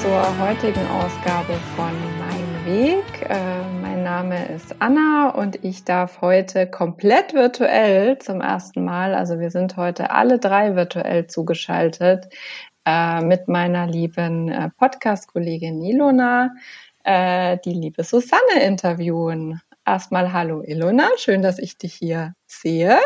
zur heutigen Ausgabe von Mein Weg. Äh, mein Name ist Anna und ich darf heute komplett virtuell zum ersten Mal, also wir sind heute alle drei virtuell zugeschaltet, äh, mit meiner lieben äh, Podcast-Kollegin Ilona, äh, die liebe Susanne interviewen. Erstmal hallo Ilona, schön, dass ich dich hier sehe.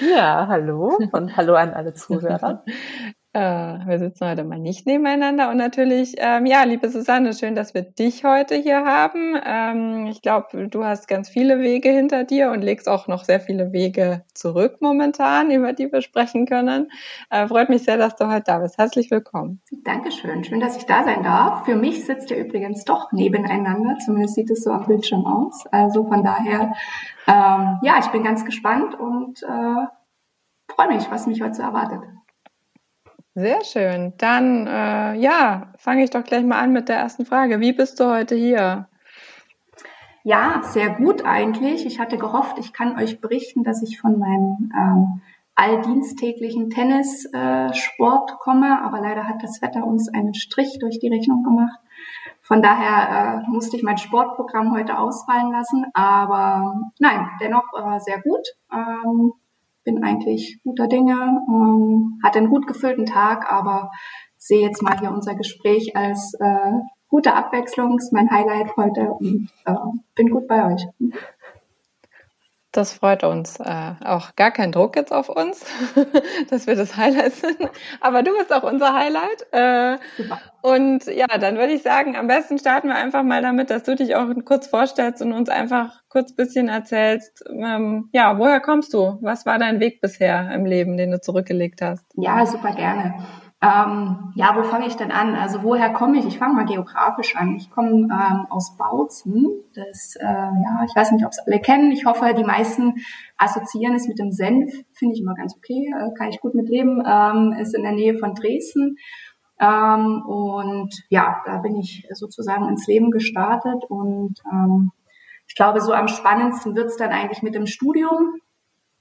Ja, hallo und hallo an alle Zuhörer. Äh, wir sitzen heute mal nicht nebeneinander und natürlich, ähm, ja, liebe Susanne, schön, dass wir dich heute hier haben. Ähm, ich glaube, du hast ganz viele Wege hinter dir und legst auch noch sehr viele Wege zurück momentan, über die wir sprechen können. Äh, freut mich sehr, dass du heute da bist. Herzlich willkommen. Dankeschön, schön, dass ich da sein darf. Für mich sitzt ihr übrigens doch nebeneinander, zumindest sieht es so am Bildschirm aus. Also von daher, ähm, ja, ich bin ganz gespannt und äh, freue mich, was mich heute so erwartet. Sehr schön. Dann, äh, ja, fange ich doch gleich mal an mit der ersten Frage. Wie bist du heute hier? Ja, sehr gut eigentlich. Ich hatte gehofft, ich kann euch berichten, dass ich von meinem ähm, alldiensttäglichen Tennissport äh, komme, aber leider hat das Wetter uns einen Strich durch die Rechnung gemacht. Von daher äh, musste ich mein Sportprogramm heute ausfallen lassen, aber nein, dennoch äh, sehr gut. Ähm, bin eigentlich guter Dinge, ähm, hatte einen gut gefüllten Tag, aber sehe jetzt mal hier unser Gespräch als äh, gute Abwechslung, ist mein Highlight heute und äh, bin gut bei euch. Das freut uns. Äh, auch gar kein Druck jetzt auf uns, dass wir das Highlight sind. Aber du bist auch unser Highlight. Äh, Super. Und ja, dann würde ich sagen, am besten starten wir einfach mal damit, dass du dich auch kurz vorstellst und uns einfach kurz bisschen erzählst, ähm, ja, woher kommst du? Was war dein Weg bisher im Leben, den du zurückgelegt hast? Ja, super gerne. Ähm, ja, wo fange ich denn an? Also woher komme ich? Ich fange mal geografisch an. Ich komme ähm, aus Bautzen. Das, äh, ja, ich weiß nicht, ob es alle kennen. Ich hoffe, die meisten assoziieren es mit dem Senf. Finde ich immer ganz okay, äh, kann ich gut mitleben. Ähm, ist in der Nähe von Dresden. Ähm, und ja, da bin ich sozusagen ins Leben gestartet. Und ähm, ich glaube, so am spannendsten wird's dann eigentlich mit dem Studium.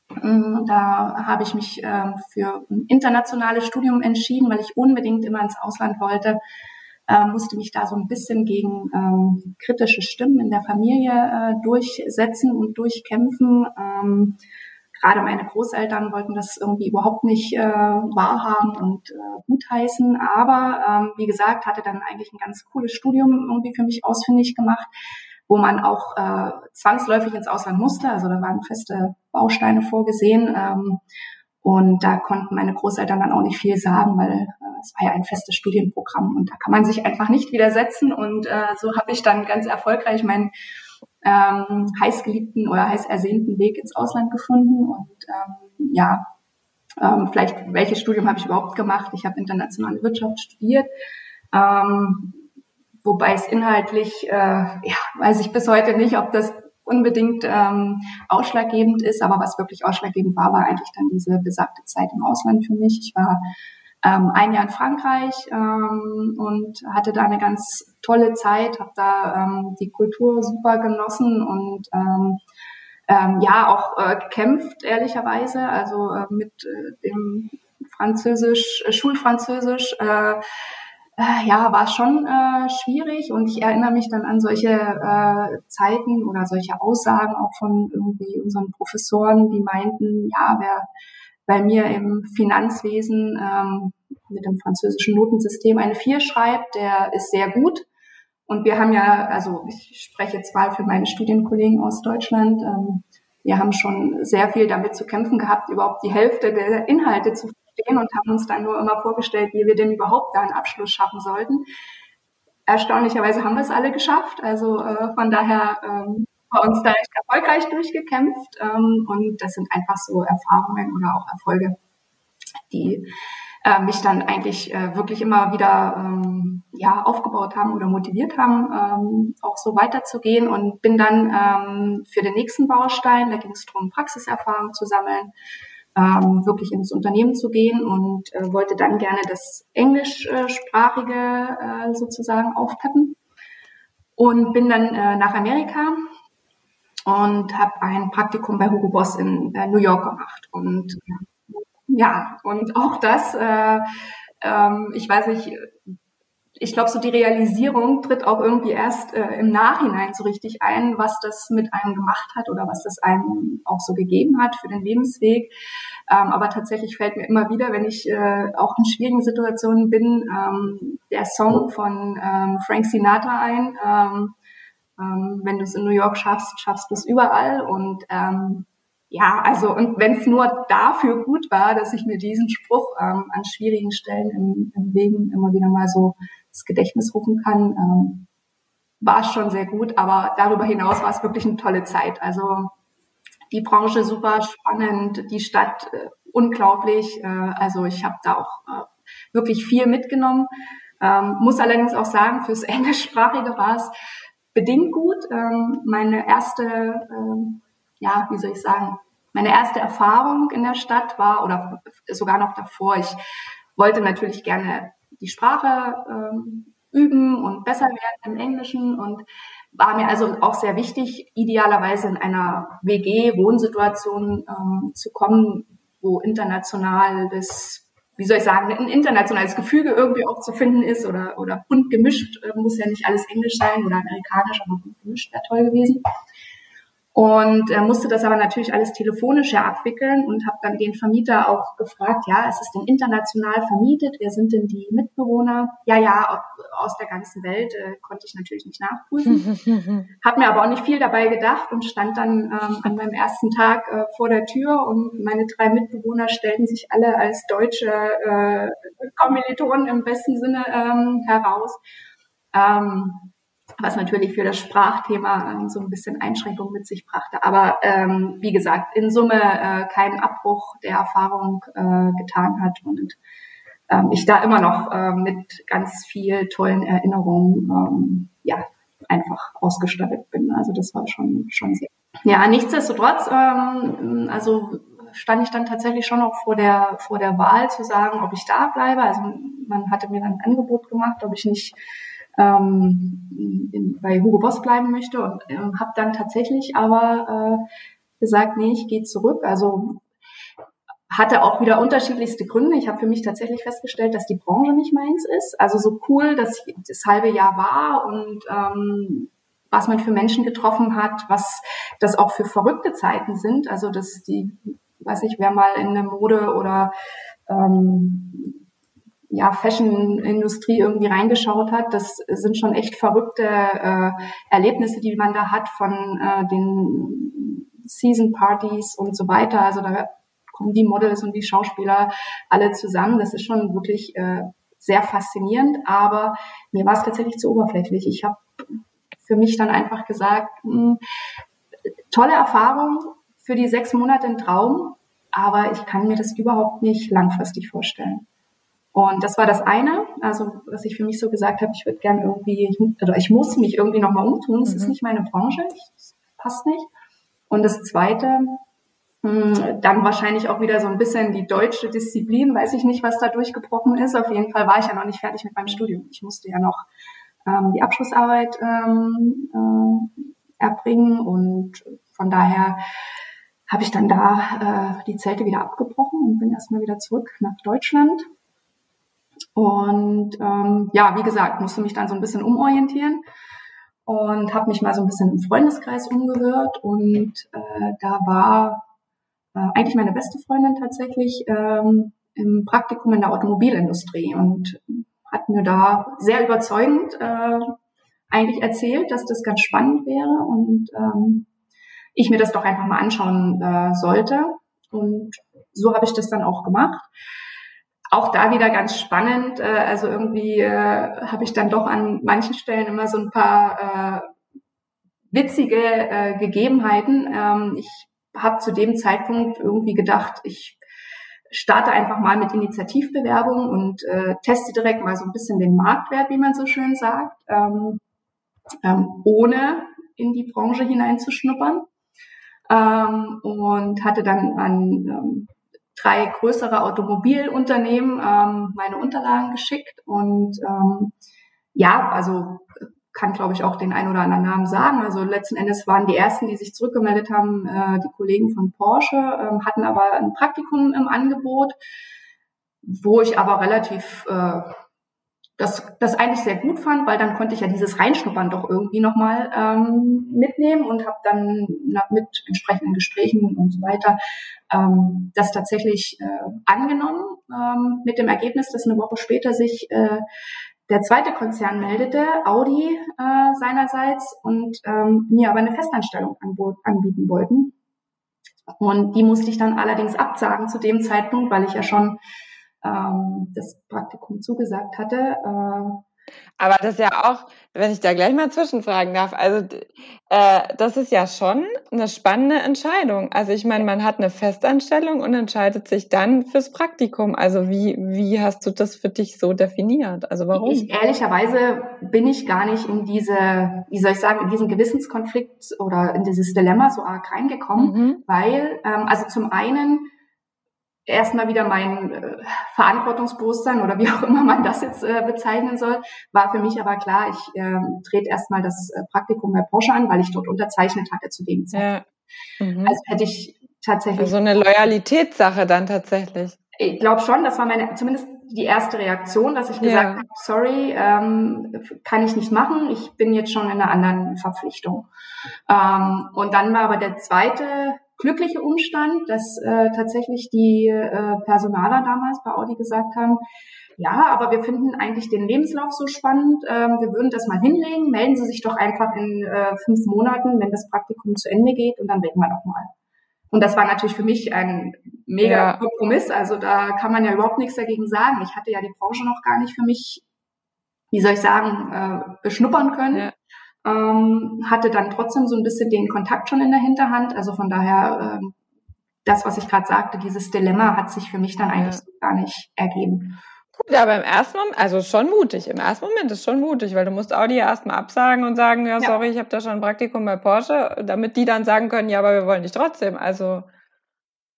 Mm, da habe ich mich ähm, für ein internationales Studium entschieden, weil ich unbedingt immer ins Ausland wollte. Äh, musste mich da so ein bisschen gegen ähm, kritische Stimmen in der Familie äh, durchsetzen und durchkämpfen. Ähm, gerade meine Großeltern wollten das irgendwie überhaupt nicht äh, wahrhaben und äh, gutheißen. Aber ähm, wie gesagt, hatte dann eigentlich ein ganz cooles Studium irgendwie für mich ausfindig gemacht wo man auch äh, zwangsläufig ins Ausland musste. Also da waren feste Bausteine vorgesehen. Ähm, und da konnten meine Großeltern dann auch nicht viel sagen, weil äh, es war ja ein festes Studienprogramm und da kann man sich einfach nicht widersetzen. Und äh, so habe ich dann ganz erfolgreich meinen ähm, heißgeliebten oder heiß ersehnten Weg ins Ausland gefunden. Und ähm, ja, ähm, vielleicht welches Studium habe ich überhaupt gemacht? Ich habe internationale Wirtschaft studiert. Ähm, wobei es inhaltlich, äh, ja, weiß ich bis heute nicht, ob das unbedingt ähm, ausschlaggebend ist, aber was wirklich ausschlaggebend war, war eigentlich dann diese besagte Zeit im Ausland für mich. Ich war ähm, ein Jahr in Frankreich ähm, und hatte da eine ganz tolle Zeit, habe da ähm, die Kultur super genossen und ähm, ähm, ja auch äh, gekämpft ehrlicherweise, also äh, mit äh, dem Französisch, Schulfranzösisch. Äh, äh, ja, war schon äh, schwierig und ich erinnere mich dann an solche äh, Zeiten oder solche Aussagen auch von irgendwie unseren Professoren, die meinten, ja, wer bei mir im Finanzwesen ähm, mit dem französischen Notensystem eine 4 schreibt, der ist sehr gut. Und wir haben ja, also ich spreche jetzt mal für meine Studienkollegen aus Deutschland, ähm, wir haben schon sehr viel damit zu kämpfen gehabt, überhaupt die Hälfte der Inhalte zu stehen und haben uns dann nur immer vorgestellt, wie wir denn überhaupt da einen Abschluss schaffen sollten. Erstaunlicherweise haben wir es alle geschafft. Also äh, von daher ähm, bei uns da echt erfolgreich durchgekämpft. Ähm, und das sind einfach so Erfahrungen oder auch Erfolge, die äh, mich dann eigentlich äh, wirklich immer wieder ähm, ja, aufgebaut haben oder motiviert haben, ähm, auch so weiterzugehen und bin dann ähm, für den nächsten Baustein, da ging es darum, Praxiserfahrung zu sammeln, ähm, wirklich ins Unternehmen zu gehen und äh, wollte dann gerne das englischsprachige äh, sozusagen aufpeppen und bin dann äh, nach Amerika und habe ein Praktikum bei Hugo Boss in äh, New York gemacht. Und ja und auch das äh, ähm, ich weiß nicht ich glaube, so die Realisierung tritt auch irgendwie erst äh, im Nachhinein so richtig ein, was das mit einem gemacht hat oder was das einem auch so gegeben hat für den Lebensweg. Ähm, aber tatsächlich fällt mir immer wieder, wenn ich äh, auch in schwierigen Situationen bin, ähm, der Song von ähm, Frank Sinatra ein. Ähm, ähm, wenn du es in New York schaffst, schaffst du es überall. Und ähm, ja, also und wenn es nur dafür gut war, dass ich mir diesen Spruch ähm, an schwierigen Stellen im, im Leben immer wieder mal so ins Gedächtnis rufen kann, ähm, war es schon sehr gut. Aber darüber hinaus war es wirklich eine tolle Zeit. Also die Branche super spannend, die Stadt äh, unglaublich. Äh, also ich habe da auch äh, wirklich viel mitgenommen. Ähm, muss allerdings auch sagen, fürs Englischsprachige war es bedingt gut. Ähm, meine erste, ähm, ja, wie soll ich sagen, meine erste Erfahrung in der Stadt war, oder sogar noch davor, ich wollte natürlich gerne die Sprache ähm, üben und besser werden im Englischen und war mir also auch sehr wichtig, idealerweise in einer WG-Wohnsituation ähm, zu kommen, wo international das, wie soll ich sagen, ein internationales Gefüge irgendwie auch zu finden ist oder, oder bunt gemischt, äh, muss ja nicht alles Englisch sein oder amerikanisch, aber bunt gemischt wäre toll gewesen und äh, musste das aber natürlich alles telefonisch ja abwickeln und habe dann den Vermieter auch gefragt, ja, ist es denn international vermietet? Wer sind denn die Mitbewohner? Ja, ja, aus der ganzen Welt äh, konnte ich natürlich nicht nachprüfen. habe mir aber auch nicht viel dabei gedacht und stand dann ähm, an meinem ersten Tag äh, vor der Tür und meine drei Mitbewohner stellten sich alle als deutsche äh, Kommilitonen im besten Sinne ähm, heraus. Ähm, was natürlich für das Sprachthema ähm, so ein bisschen Einschränkung mit sich brachte. Aber ähm, wie gesagt, in Summe äh, keinen Abbruch der Erfahrung äh, getan hat und ähm, ich da immer noch äh, mit ganz viel tollen Erinnerungen ähm, ja einfach ausgestattet bin. Also das war schon schon sehr. Ja, nichtsdestotrotz, ähm, also stand ich dann tatsächlich schon noch vor der vor der Wahl zu sagen, ob ich da bleibe. Also man hatte mir dann ein Angebot gemacht, ob ich nicht ähm, in, bei Hugo Boss bleiben möchte und ähm, habe dann tatsächlich aber äh, gesagt, nee, ich gehe zurück. Also hatte auch wieder unterschiedlichste Gründe. Ich habe für mich tatsächlich festgestellt, dass die Branche nicht meins ist. Also so cool, dass das halbe Jahr war und ähm, was man für Menschen getroffen hat, was das auch für verrückte Zeiten sind. Also dass die, weiß nicht, wer mal in eine Mode oder ähm, ja, Fashion-Industrie irgendwie reingeschaut hat, das sind schon echt verrückte äh, Erlebnisse, die man da hat von äh, den Season-Partys und so weiter. Also da kommen die Models und die Schauspieler alle zusammen. Das ist schon wirklich äh, sehr faszinierend, aber mir war es tatsächlich zu oberflächlich. Ich habe für mich dann einfach gesagt, mh, hm, tolle Erfahrung für die sechs Monate ein Traum, aber ich kann mir das überhaupt nicht langfristig vorstellen. Und das war das eine, also was ich für mich so gesagt habe, ich würde gerne irgendwie, oder ich muss mich irgendwie nochmal umtun, es mhm. ist nicht meine Branche, das passt nicht. Und das zweite, hm, dann wahrscheinlich auch wieder so ein bisschen die deutsche Disziplin, weiß ich nicht, was da durchgebrochen ist. Auf jeden Fall war ich ja noch nicht fertig mit meinem Studium. Ich musste ja noch ähm, die Abschlussarbeit ähm, äh, erbringen und von daher habe ich dann da äh, die Zelte wieder abgebrochen und bin erstmal wieder zurück nach Deutschland und ähm, ja, wie gesagt, musste mich dann so ein bisschen umorientieren und habe mich mal so ein bisschen im Freundeskreis umgehört und äh, da war äh, eigentlich meine beste Freundin tatsächlich ähm, im Praktikum in der Automobilindustrie und hat mir da sehr überzeugend äh, eigentlich erzählt, dass das ganz spannend wäre und ähm, ich mir das doch einfach mal anschauen äh, sollte. Und so habe ich das dann auch gemacht auch da wieder ganz spannend. Äh, also irgendwie äh, habe ich dann doch an manchen Stellen immer so ein paar äh, witzige äh, Gegebenheiten. Ähm, ich habe zu dem Zeitpunkt irgendwie gedacht, ich starte einfach mal mit Initiativbewerbung und äh, teste direkt mal so ein bisschen den Marktwert, wie man so schön sagt, ähm, ähm, ohne in die Branche hineinzuschnuppern. Ähm, und hatte dann an ähm, drei größere Automobilunternehmen ähm, meine Unterlagen geschickt und ähm, ja, also kann glaube ich auch den ein oder anderen Namen sagen. Also letzten Endes waren die ersten, die sich zurückgemeldet haben, äh, die Kollegen von Porsche, ähm, hatten aber ein Praktikum im Angebot, wo ich aber relativ äh, das, das eigentlich sehr gut fand, weil dann konnte ich ja dieses Reinschnuppern doch irgendwie nochmal ähm, mitnehmen und habe dann mit entsprechenden Gesprächen und so weiter ähm, das tatsächlich äh, angenommen, ähm, mit dem Ergebnis, dass eine Woche später sich äh, der zweite Konzern meldete, Audi äh, seinerseits, und ähm, mir aber eine Festanstellung anbieten wollten. Und die musste ich dann allerdings absagen zu dem Zeitpunkt, weil ich ja schon ähm, das Praktikum zugesagt hatte. Äh, aber das ist ja auch, wenn ich da gleich mal zwischenfragen darf, also äh, das ist ja schon eine spannende Entscheidung. Also ich meine, man hat eine Festanstellung und entscheidet sich dann fürs Praktikum. Also wie, wie hast du das für dich so definiert? Also warum? Ich, ehrlicherweise bin ich gar nicht in diese, wie soll ich sagen, in diesen Gewissenskonflikt oder in dieses Dilemma so arg reingekommen, mhm. weil, ähm, also zum einen erstmal wieder mein äh, Verantwortungsbewusstsein oder wie auch immer man das jetzt äh, bezeichnen soll, war für mich aber klar, ich äh, trete erstmal das äh, Praktikum bei Porsche an, weil ich dort unterzeichnet hatte zu dem Zeitpunkt. Ja. Mhm. Also hätte ich tatsächlich. Also eine Loyalitätssache dann tatsächlich. Ich glaube schon, das war meine, zumindest die erste Reaktion, dass ich gesagt ja. habe, sorry, ähm, kann ich nicht machen, ich bin jetzt schon in einer anderen Verpflichtung. Ähm, und dann war aber der zweite glückliche Umstand, dass äh, tatsächlich die äh, Personaler damals bei Audi gesagt haben, ja, aber wir finden eigentlich den Lebenslauf so spannend, ähm, wir würden das mal hinlegen, melden Sie sich doch einfach in äh, fünf Monaten, wenn das Praktikum zu Ende geht und dann reden wir nochmal. Und das war natürlich für mich ein mega ja. Kompromiss, also da kann man ja überhaupt nichts dagegen sagen. Ich hatte ja die Branche noch gar nicht für mich, wie soll ich sagen, äh, beschnuppern können. Ja ähm, hatte dann trotzdem so ein bisschen den Kontakt schon in der Hinterhand. Also von daher, ähm, das, was ich gerade sagte, dieses Dilemma hat sich für mich dann eigentlich ja. gar nicht ergeben. Gut, aber im ersten Moment, also schon mutig. Im ersten Moment ist schon mutig, weil du musst Audi erstmal absagen und sagen, ja, sorry, ja. ich habe da schon ein Praktikum bei Porsche, damit die dann sagen können, ja, aber wir wollen dich trotzdem. Also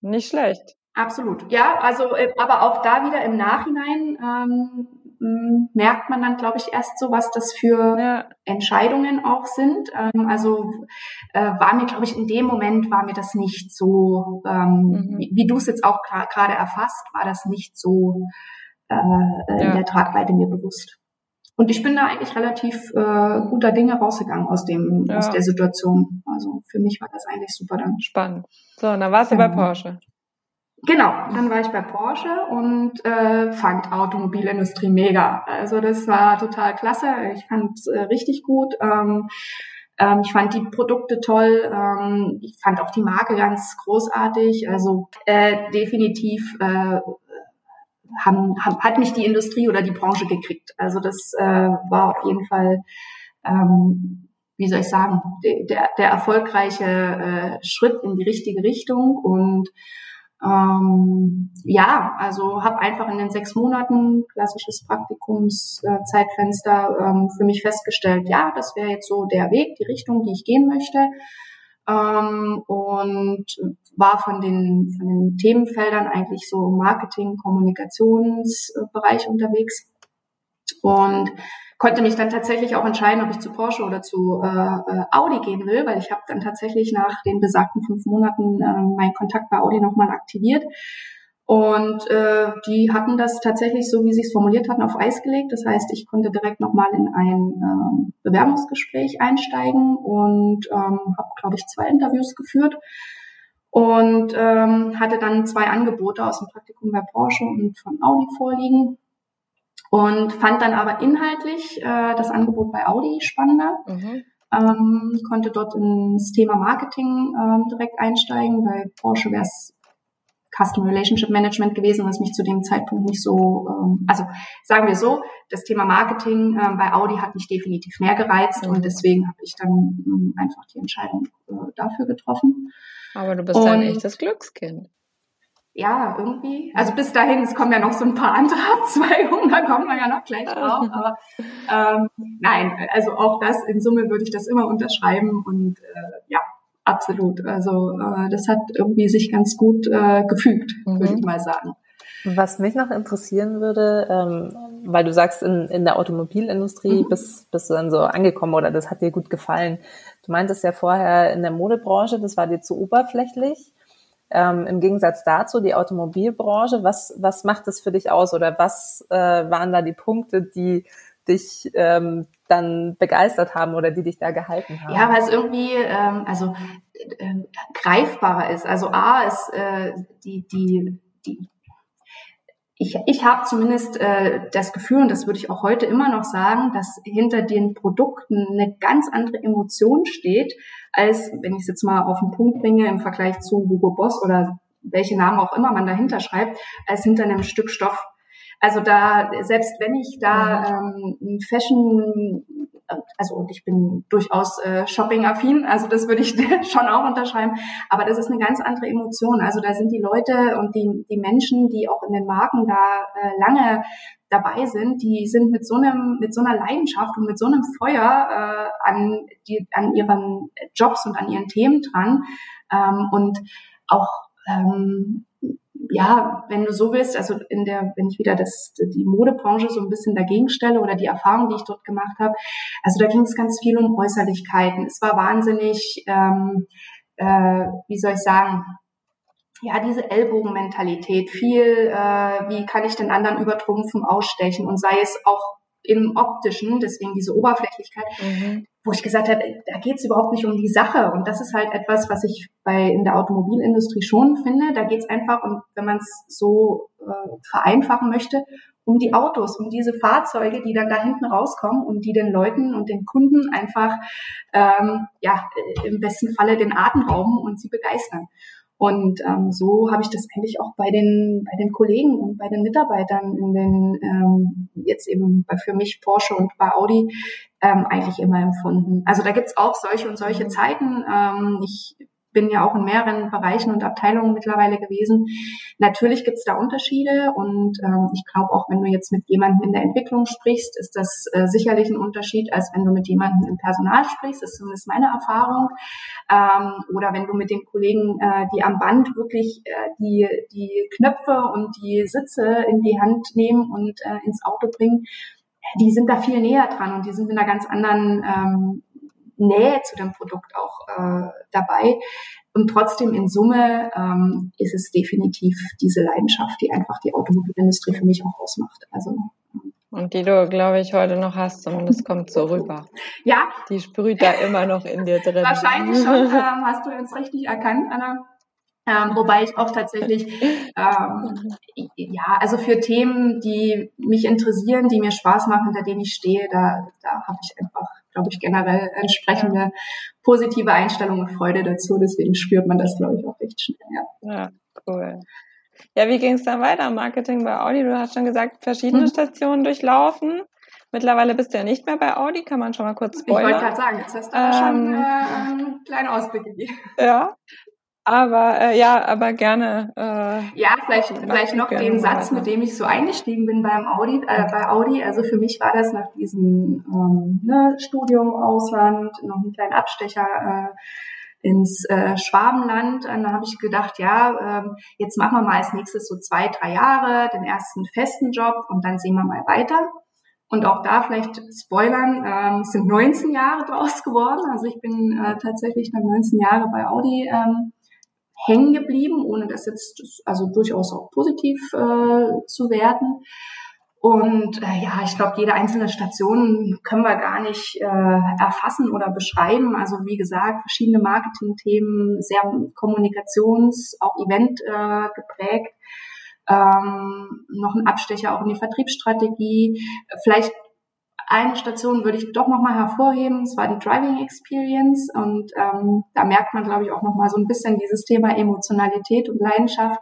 nicht schlecht. Absolut. Ja, also äh, aber auch da wieder im Nachhinein ähm, merkt man dann, glaube ich, erst so, was das für ja. Entscheidungen auch sind. Ähm, also äh, war mir, glaube ich, in dem Moment war mir das nicht so, ähm, mhm. wie, wie du es jetzt auch gerade erfasst, war das nicht so äh, ja. in der Tragweite mir bewusst. Und ich bin da eigentlich relativ äh, guter Dinge rausgegangen aus dem ja. aus der Situation. Also für mich war das eigentlich super dann. Spannend. So, und dann warst du bei genau. Porsche. Genau, dann war ich bei Porsche und äh, fand Automobilindustrie mega. Also das war total klasse. Ich fand es äh, richtig gut. Ähm, ähm, ich fand die Produkte toll. Ähm, ich fand auch die Marke ganz großartig. Also äh, definitiv äh, haben, haben, hat mich die Industrie oder die Branche gekriegt. Also das äh, war auf jeden Fall, ähm, wie soll ich sagen, der, der erfolgreiche äh, Schritt in die richtige Richtung und ähm, ja, also habe einfach in den sechs Monaten klassisches Praktikumszeitfenster äh, ähm, für mich festgestellt, ja, das wäre jetzt so der Weg, die Richtung, die ich gehen möchte. Ähm, und war von den, von den Themenfeldern eigentlich so Marketing, Kommunikationsbereich unterwegs. Und konnte mich dann tatsächlich auch entscheiden, ob ich zu Porsche oder zu äh, äh, Audi gehen will, weil ich habe dann tatsächlich nach den besagten fünf Monaten äh, meinen Kontakt bei Audi nochmal aktiviert. Und äh, die hatten das tatsächlich so, wie sie es formuliert hatten, auf Eis gelegt. Das heißt, ich konnte direkt nochmal in ein ähm, Bewerbungsgespräch einsteigen und ähm, habe, glaube ich, zwei Interviews geführt und ähm, hatte dann zwei Angebote aus dem Praktikum bei Porsche und von Audi vorliegen und fand dann aber inhaltlich äh, das Angebot bei Audi spannender. Mhm. Ähm, konnte dort ins Thema Marketing ähm, direkt einsteigen. Bei Porsche wäre es Customer Relationship Management gewesen, was mich zu dem Zeitpunkt nicht so, ähm, also sagen wir so, das Thema Marketing ähm, bei Audi hat mich definitiv mehr gereizt mhm. und deswegen habe ich dann ähm, einfach die Entscheidung äh, dafür getroffen. Aber du bist und, ein echtes Glückskind ja, irgendwie, also bis dahin, es kommen ja noch so ein paar andere Abzweigungen, da kommen wir ja noch gleich drauf, aber ähm, nein, also auch das, in Summe würde ich das immer unterschreiben und äh, ja, absolut, also äh, das hat irgendwie sich ganz gut äh, gefügt, mhm. würde ich mal sagen. Was mich noch interessieren würde, ähm, weil du sagst, in, in der Automobilindustrie mhm. bist, bist du dann so angekommen oder das hat dir gut gefallen. Du meintest ja vorher in der Modebranche, das war dir zu oberflächlich. Ähm, im Gegensatz dazu die Automobilbranche. Was, was macht das für dich aus oder was äh, waren da die Punkte, die dich ähm, dann begeistert haben oder die dich da gehalten haben? Ja, weil es irgendwie ähm, also äh, greifbarer ist. Also A ist äh, die die die ich, ich habe zumindest äh, das Gefühl, und das würde ich auch heute immer noch sagen, dass hinter den Produkten eine ganz andere Emotion steht, als, wenn ich es jetzt mal auf den Punkt bringe, im Vergleich zu Hugo Boss oder welche Namen auch immer man dahinter schreibt, als hinter einem Stück Stoff. Also da, selbst wenn ich da mhm. ähm, Fashion, also und ich bin durchaus äh, shopping-affin, also das würde ich schon auch unterschreiben, aber das ist eine ganz andere Emotion. Also da sind die Leute und die, die Menschen, die auch in den Marken da äh, lange dabei sind, die sind mit so einem, mit so einer Leidenschaft und mit so einem Feuer äh, an die, an ihren Jobs und an ihren Themen dran. Ähm, und auch ähm, ja, wenn du so willst, also in der, wenn ich wieder das, die Modebranche so ein bisschen dagegen stelle oder die Erfahrung, die ich dort gemacht habe, also da ging es ganz viel um Äußerlichkeiten. Es war wahnsinnig, ähm, äh, wie soll ich sagen, ja, diese Ellbogenmentalität, viel, äh, wie kann ich den anderen übertrumpfen, ausstechen und sei es auch im optischen, deswegen diese Oberflächlichkeit, mhm. wo ich gesagt habe, da geht es überhaupt nicht um die Sache. Und das ist halt etwas, was ich bei in der Automobilindustrie schon finde. Da geht es einfach, und wenn man es so äh, vereinfachen möchte, um die Autos, um diese Fahrzeuge, die dann da hinten rauskommen und die den Leuten und den Kunden einfach ähm, ja im besten Falle den Atem rauben und sie begeistern. Und ähm, so habe ich das eigentlich auch bei den, bei den Kollegen und bei den Mitarbeitern in den, ähm, jetzt eben für mich Porsche und bei Audi ähm, eigentlich immer empfunden. Also da gibt's auch solche und solche Zeiten. Ähm, ich bin ja auch in mehreren Bereichen und Abteilungen mittlerweile gewesen. Natürlich gibt es da Unterschiede und ähm, ich glaube auch, wenn du jetzt mit jemandem in der Entwicklung sprichst, ist das äh, sicherlich ein Unterschied, als wenn du mit jemandem im Personal sprichst. Das ist zumindest meine Erfahrung. Ähm, oder wenn du mit den Kollegen, äh, die am Band wirklich äh, die, die Knöpfe und die Sitze in die Hand nehmen und äh, ins Auto bringen, die sind da viel näher dran und die sind in einer ganz anderen ähm, Nähe zu dem Produkt auch äh, dabei. Und trotzdem in Summe ähm, ist es definitiv diese Leidenschaft, die einfach die Automobilindustrie für mich auch ausmacht. Also und die du, glaube ich, heute noch hast, zumindest kommt so rüber. Ja. Die sprüht da immer noch in dir drin. Wahrscheinlich schon, ähm, hast du uns richtig erkannt, Anna. Ähm, wobei ich auch tatsächlich, ähm, ja, also für Themen, die mich interessieren, die mir Spaß machen, hinter denen ich stehe, da, da habe ich einfach glaube ich, generell entsprechende positive Einstellung und Freude dazu. Deswegen spürt man das, glaube ich, auch recht schnell. Ja, ja cool. Ja, wie ging es dann weiter? Marketing bei Audi? Du hast schon gesagt, verschiedene hm. Stationen durchlaufen. Mittlerweile bist du ja nicht mehr bei Audi, kann man schon mal kurz spoilern. Ich wollte gerade sagen, jetzt hast du ähm, schon äh, einen kleinen Ausblick gegeben. Ja, aber äh, ja, aber gerne. Äh, ja, vielleicht, vielleicht noch den Satz, mit dem ich so eingestiegen bin beim Audi, äh, bei Audi. Also für mich war das nach diesem ähm, ne, Studium Ausland noch ein kleiner Abstecher äh, ins äh, Schwabenland. Und da habe ich gedacht, ja, äh, jetzt machen wir mal als nächstes so zwei, drei Jahre den ersten festen Job und dann sehen wir mal weiter. Und auch da vielleicht spoilern, ähm, sind 19 Jahre draus geworden. Also ich bin äh, tatsächlich dann 19 Jahre bei Audi ähm, hängen geblieben, ohne das jetzt also durchaus auch positiv äh, zu werten. Und äh, ja, ich glaube, jede einzelne Station können wir gar nicht äh, erfassen oder beschreiben. Also wie gesagt, verschiedene Marketingthemen, sehr kommunikations-, auch Event äh, geprägt. Ähm, noch ein Abstecher auch in die Vertriebsstrategie. Vielleicht eine Station würde ich doch nochmal hervorheben, und zwar die Driving Experience. Und ähm, da merkt man, glaube ich, auch nochmal so ein bisschen dieses Thema Emotionalität und Leidenschaft.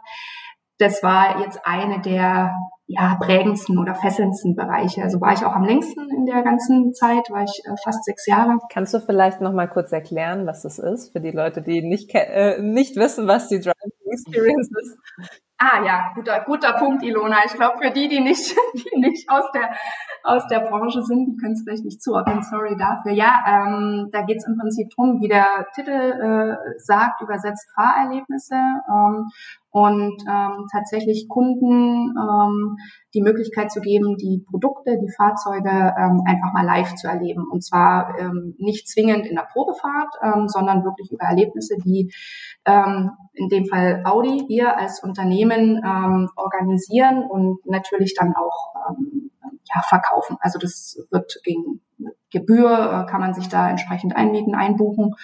Das war jetzt eine der ja, prägendsten oder fesselndsten Bereiche. Also war ich auch am längsten in der ganzen Zeit, war ich äh, fast sechs Jahre. Kannst du vielleicht noch mal kurz erklären, was das ist, für die Leute, die nicht, äh, nicht wissen, was die Driving Experience ist? Ah ja, guter, guter Punkt, Ilona. Ich glaube, für die, die nicht, die nicht aus der aus der Branche sind, die können es vielleicht nicht zuordnen, sorry dafür. Ja, ähm, da geht es im Prinzip drum, wie der Titel äh, sagt, übersetzt Fahrerlebnisse. Ähm, und ähm, tatsächlich Kunden ähm, die Möglichkeit zu geben, die Produkte, die Fahrzeuge ähm, einfach mal live zu erleben. Und zwar ähm, nicht zwingend in der Probefahrt, ähm, sondern wirklich über Erlebnisse, die ähm, in dem Fall Audi, wir als Unternehmen ähm, organisieren und natürlich dann auch ähm, ja, verkaufen. Also das wird gegen Gebühr, äh, kann man sich da entsprechend einmieten, einbuchen,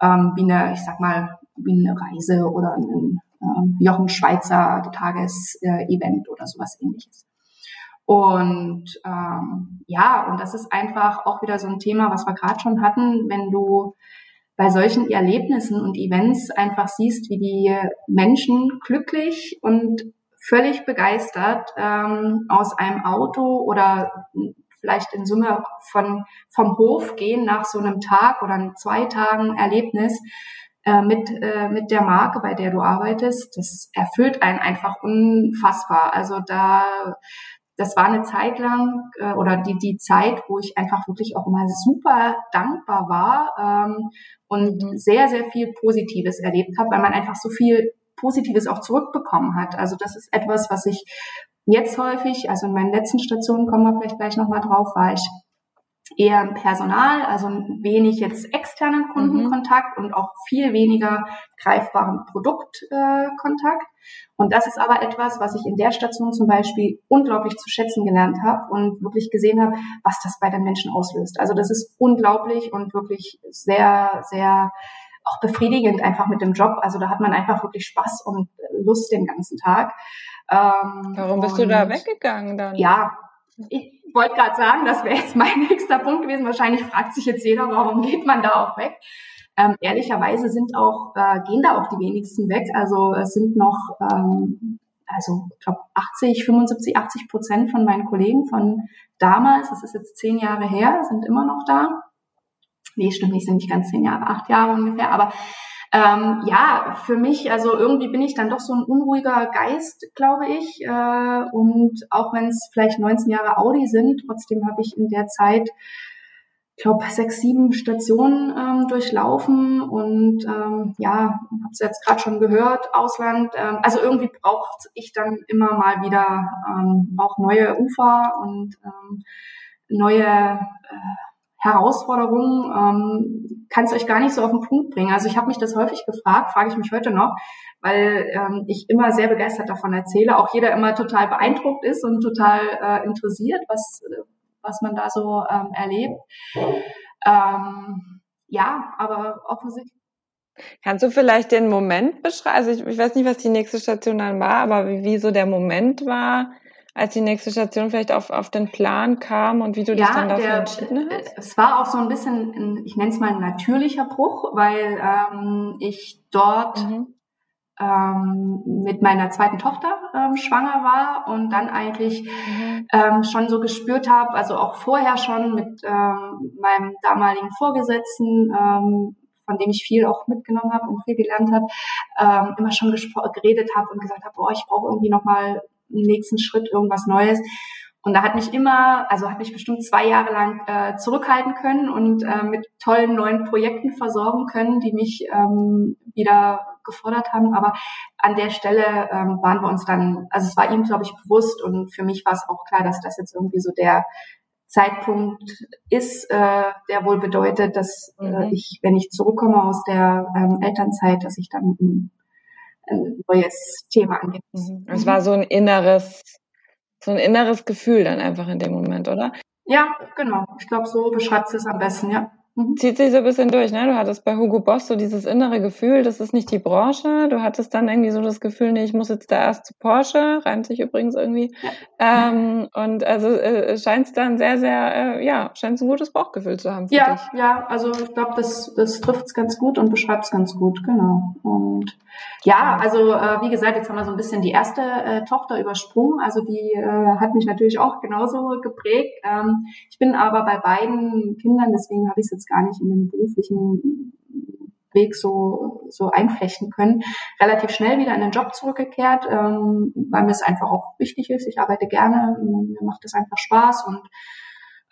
ähm, wie eine, ich sag mal, wie eine Reise oder ein ähm, Jochen Schweizer Tagesevent oder sowas ähnliches. Und ähm, ja, und das ist einfach auch wieder so ein Thema, was wir gerade schon hatten, wenn du bei solchen Erlebnissen und Events einfach siehst, wie die Menschen glücklich und völlig begeistert ähm, aus einem Auto oder vielleicht in Summe von vom Hof gehen nach so einem Tag oder zwei Tagen Erlebnis äh, mit, äh, mit der Marke, bei der du arbeitest, das erfüllt einen einfach unfassbar. Also da, das war eine Zeit lang äh, oder die, die Zeit, wo ich einfach wirklich auch mal super dankbar war ähm, und mhm. sehr, sehr viel Positives erlebt habe, weil man einfach so viel Positives auch zurückbekommen hat. Also das ist etwas, was ich jetzt häufig, also in meinen letzten Stationen kommen wir vielleicht gleich nochmal drauf, war ich eher Personal, also wenig jetzt externen Kundenkontakt mhm. und auch viel weniger greifbaren Produktkontakt. Äh, und das ist aber etwas, was ich in der Station zum Beispiel unglaublich zu schätzen gelernt habe und wirklich gesehen habe, was das bei den Menschen auslöst. Also das ist unglaublich und wirklich sehr, sehr auch befriedigend einfach mit dem Job. Also da hat man einfach wirklich Spaß und Lust den ganzen Tag. Ähm, Warum bist du da weggegangen dann? Ja, ich, wollte gerade sagen, das wäre jetzt mein nächster Punkt gewesen. Wahrscheinlich fragt sich jetzt jeder, warum geht man da auch weg? Ähm, ehrlicherweise sind auch, äh, gehen da auch die wenigsten weg. Also es sind noch, ähm, also ich glaube 80, 75, 80 Prozent von meinen Kollegen von damals, das ist jetzt zehn Jahre her, sind immer noch da. Nee, stimmt nicht, sind nicht ganz zehn Jahre, acht Jahre ungefähr, aber ähm, ja, für mich, also irgendwie bin ich dann doch so ein unruhiger Geist, glaube ich. Äh, und auch wenn es vielleicht 19 Jahre Audi sind, trotzdem habe ich in der Zeit, glaube, sechs, sieben Stationen ähm, durchlaufen und ähm, ja, habe es jetzt gerade schon gehört, Ausland. Ähm, also irgendwie braucht ich dann immer mal wieder ähm, auch neue Ufer und ähm, neue äh, Herausforderungen ähm, kann es euch gar nicht so auf den Punkt bringen. Also ich habe mich das häufig gefragt, frage ich mich heute noch, weil ähm, ich immer sehr begeistert davon erzähle, auch jeder immer total beeindruckt ist und total äh, interessiert, was, was man da so ähm, erlebt. Ähm, ja, aber offensichtlich. Kannst du vielleicht den Moment beschreiben? Also ich, ich, weiß nicht, was die nächste Station dann war, aber wie, wie so der Moment war, als die nächste Station vielleicht auf, auf den Plan kam und wie du ja, dich dann dafür der, entschieden hast? Es war auch so ein bisschen, ein, ich nenne es mal ein natürlicher Bruch, weil ähm, ich dort mhm. ähm, mit meiner zweiten Tochter ähm, schwanger war und dann eigentlich mhm. ähm, schon so gespürt habe, also auch vorher schon mit ähm, meinem damaligen Vorgesetzten, ähm, von dem ich viel auch mitgenommen habe und viel gelernt habe, ähm, immer schon geredet habe und gesagt habe, boah, ich brauche irgendwie noch mal nächsten Schritt irgendwas Neues. Und da hat mich immer, also hat mich bestimmt zwei Jahre lang äh, zurückhalten können und äh, mit tollen neuen Projekten versorgen können, die mich ähm, wieder gefordert haben. Aber an der Stelle ähm, waren wir uns dann, also es war ihm, glaube ich, bewusst und für mich war es auch klar, dass das jetzt irgendwie so der Zeitpunkt ist, äh, der wohl bedeutet, dass äh, mhm. ich, wenn ich zurückkomme aus der ähm, Elternzeit, dass ich dann ein ein neues Thema angeht. Mhm. Es war so ein inneres, so ein inneres Gefühl dann einfach in dem Moment, oder? Ja, genau. Ich glaube, so beschreibt es am besten, ja. Mhm. Zieht sich so ein bisschen durch, ne? Du hattest bei Hugo Boss so dieses innere Gefühl, das ist nicht die Branche. Du hattest dann irgendwie so das Gefühl, nee, ich muss jetzt da erst zu Porsche, reimt sich übrigens irgendwie. Ja. Ähm, und also äh, scheint es dann sehr, sehr, äh, ja, scheint es ein gutes Bauchgefühl zu haben für ja, dich. Ja, also ich glaube, das, das trifft es ganz gut und beschreibt es ganz gut, genau. Und ja, also äh, wie gesagt, jetzt haben wir so ein bisschen die erste äh, Tochter übersprungen. Also die äh, hat mich natürlich auch genauso geprägt. Ähm, ich bin aber bei beiden Kindern, deswegen habe ich es jetzt gar nicht in dem beruflichen Weg so, so einflechten können. Relativ schnell wieder in den Job zurückgekehrt, ähm, weil mir es einfach auch wichtig ist. Ich arbeite gerne, mir macht es einfach Spaß und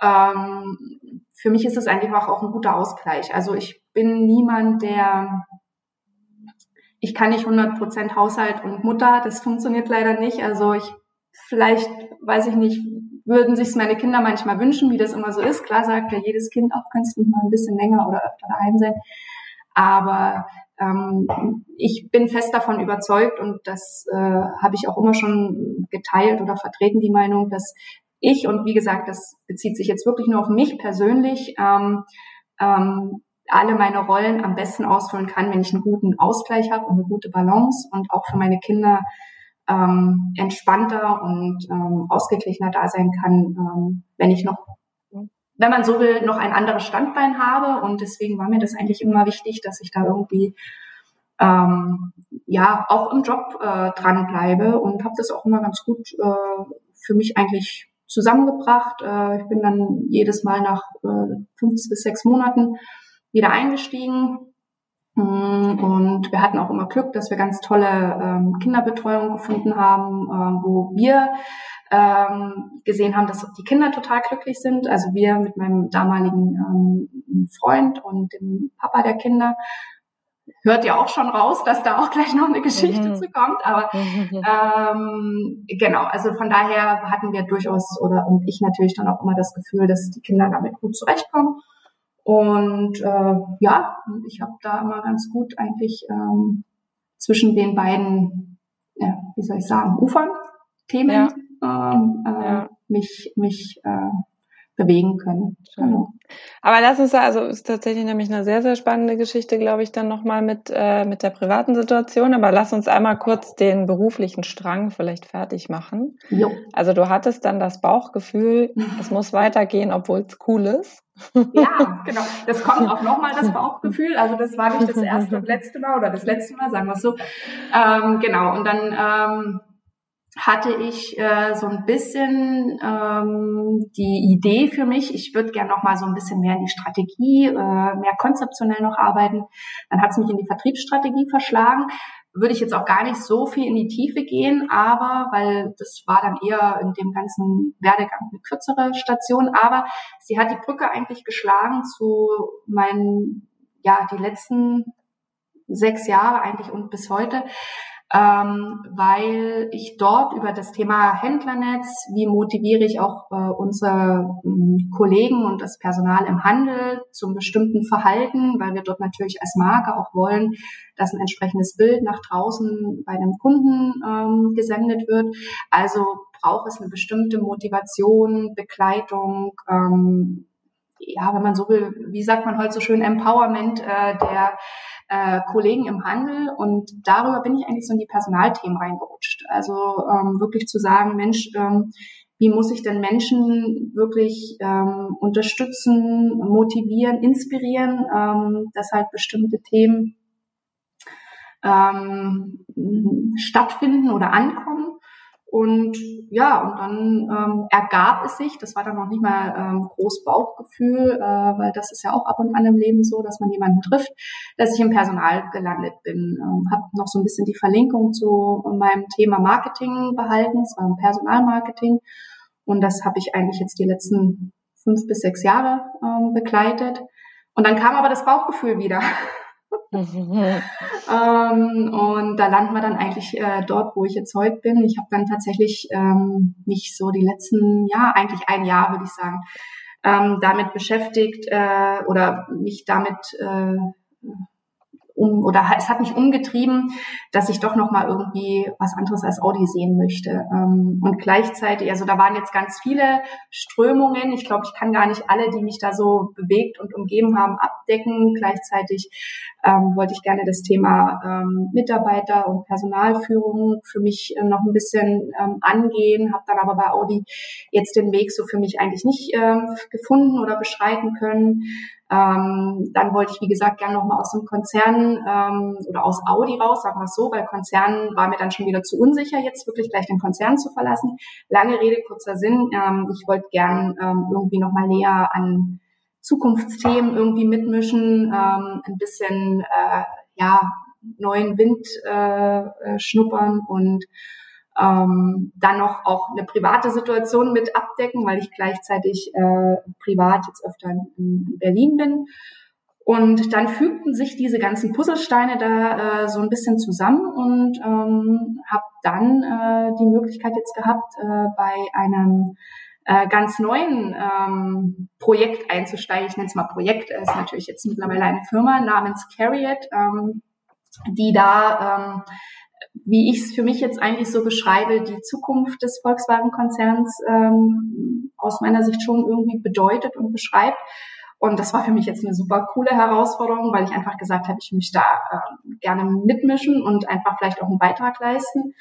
ähm, für mich ist es einfach auch ein guter Ausgleich. Also ich bin niemand, der ich kann nicht 100% Haushalt und Mutter, das funktioniert leider nicht. Also ich, vielleicht, weiß ich nicht, würden sich meine Kinder manchmal wünschen, wie das immer so ist. Klar sagt ja jedes Kind auch, kannst du nicht mal ein bisschen länger oder öfter daheim sein. Aber ähm, ich bin fest davon überzeugt und das äh, habe ich auch immer schon geteilt oder vertreten, die Meinung, dass ich, und wie gesagt, das bezieht sich jetzt wirklich nur auf mich persönlich, ähm, ähm, alle meine Rollen am besten ausfüllen kann, wenn ich einen guten Ausgleich habe und eine gute Balance und auch für meine Kinder ähm, entspannter und ähm, ausgeglichener da sein kann, ähm, wenn ich noch, wenn man so will, noch ein anderes Standbein habe. Und deswegen war mir das eigentlich immer wichtig, dass ich da irgendwie ähm, ja auch im Job äh, dranbleibe und habe das auch immer ganz gut äh, für mich eigentlich zusammengebracht. Äh, ich bin dann jedes Mal nach äh, fünf bis sechs Monaten wieder eingestiegen. Mm, und wir hatten auch immer Glück, dass wir ganz tolle ähm, Kinderbetreuung gefunden haben, äh, wo wir ähm, gesehen haben, dass die Kinder total glücklich sind. Also wir mit meinem damaligen ähm, Freund und dem Papa der Kinder. Hört ja auch schon raus, dass da auch gleich noch eine Geschichte mhm. zu kommt. Aber ähm, genau, also von daher hatten wir durchaus oder und ich natürlich dann auch immer das Gefühl, dass die Kinder damit gut zurechtkommen. Und äh, ja, ich habe da immer ganz gut eigentlich ähm, zwischen den beiden, ja, wie soll ich sagen, Ufern, Themen ja. Ähm, äh, ja. mich, mich äh, bewegen können. Genau. Aber lass uns da, also ist tatsächlich nämlich eine sehr, sehr spannende Geschichte, glaube ich, dann nochmal mit, äh, mit der privaten Situation. Aber lass uns einmal kurz den beruflichen Strang vielleicht fertig machen. Jo. Also du hattest dann das Bauchgefühl, es muss weitergehen, obwohl es cool ist. Ja, genau. Das kommt auch nochmal, das Bauchgefühl. Also das war nicht das erste und letzte Mal oder das letzte Mal, sagen wir es so. Ähm, genau. Und dann ähm, hatte ich äh, so ein bisschen ähm, die Idee für mich, ich würde gerne noch mal so ein bisschen mehr in die Strategie, äh, mehr konzeptionell noch arbeiten. Dann hat es mich in die Vertriebsstrategie verschlagen. Würde ich jetzt auch gar nicht so viel in die Tiefe gehen, aber weil das war dann eher in dem ganzen Werdegang eine kürzere Station, aber sie hat die Brücke eigentlich geschlagen zu meinen, ja, die letzten sechs Jahre eigentlich und bis heute ähm, weil ich dort über das Thema Händlernetz, wie motiviere ich auch äh, unsere ähm, Kollegen und das Personal im Handel zum bestimmten Verhalten, weil wir dort natürlich als Marke auch wollen, dass ein entsprechendes Bild nach draußen bei dem Kunden ähm, gesendet wird. Also braucht es eine bestimmte Motivation, Begleitung, ähm, ja, wenn man so will, wie sagt man heute so schön, Empowerment äh, der äh, Kollegen im Handel und darüber bin ich eigentlich so in die Personalthemen reingerutscht. Also ähm, wirklich zu sagen, Mensch, ähm, wie muss ich denn Menschen wirklich ähm, unterstützen, motivieren, inspirieren, ähm, dass halt bestimmte Themen ähm, stattfinden oder ankommen. Und ja, und dann ähm, ergab es sich, das war dann noch nicht mal ähm, groß Bauchgefühl, äh, weil das ist ja auch ab und an im Leben so, dass man jemanden trifft, dass ich im Personal gelandet bin. Ähm, habe noch so ein bisschen die Verlinkung zu meinem Thema Marketing behalten, es war ein Personalmarketing. Und das habe ich eigentlich jetzt die letzten fünf bis sechs Jahre ähm, begleitet. Und dann kam aber das Bauchgefühl wieder. ähm, und da landen wir dann eigentlich äh, dort, wo ich jetzt heute bin. Ich habe dann tatsächlich ähm, mich so die letzten, ja, eigentlich ein Jahr, würde ich sagen, ähm, damit beschäftigt äh, oder mich damit äh, um, oder es hat mich umgetrieben, dass ich doch noch mal irgendwie was anderes als Audi sehen möchte. Ähm, und gleichzeitig, also da waren jetzt ganz viele Strömungen. Ich glaube, ich kann gar nicht alle, die mich da so bewegt und umgeben haben, abdecken. Gleichzeitig ähm, wollte ich gerne das Thema ähm, Mitarbeiter und Personalführung für mich äh, noch ein bisschen ähm, angehen, habe dann aber bei Audi jetzt den Weg so für mich eigentlich nicht äh, gefunden oder beschreiten können. Ähm, dann wollte ich, wie gesagt, gerne nochmal aus dem Konzern ähm, oder aus Audi raus, sagen wir es so, weil Konzern war mir dann schon wieder zu unsicher, jetzt wirklich gleich den Konzern zu verlassen. Lange Rede, kurzer Sinn. Ähm, ich wollte gern ähm, irgendwie nochmal näher an Zukunftsthemen irgendwie mitmischen, ähm, ein bisschen äh, ja neuen Wind äh, äh, schnuppern und ähm, dann noch auch eine private Situation mit abdecken, weil ich gleichzeitig äh, privat jetzt öfter in Berlin bin. Und dann fügten sich diese ganzen Puzzlesteine da äh, so ein bisschen zusammen und ähm, habe dann äh, die Möglichkeit jetzt gehabt, äh, bei einem äh, ganz neuen ähm, Projekt einzusteigen. Ich nenne es mal Projekt, ist natürlich jetzt mittlerweile eine Firma namens Carriot, ähm, die da ähm, wie ich es für mich jetzt eigentlich so beschreibe, die Zukunft des Volkswagen-Konzerns ähm, aus meiner Sicht schon irgendwie bedeutet und beschreibt. Und das war für mich jetzt eine super coole Herausforderung, weil ich einfach gesagt habe, ich möchte da äh, gerne mitmischen und einfach vielleicht auch einen Beitrag leisten.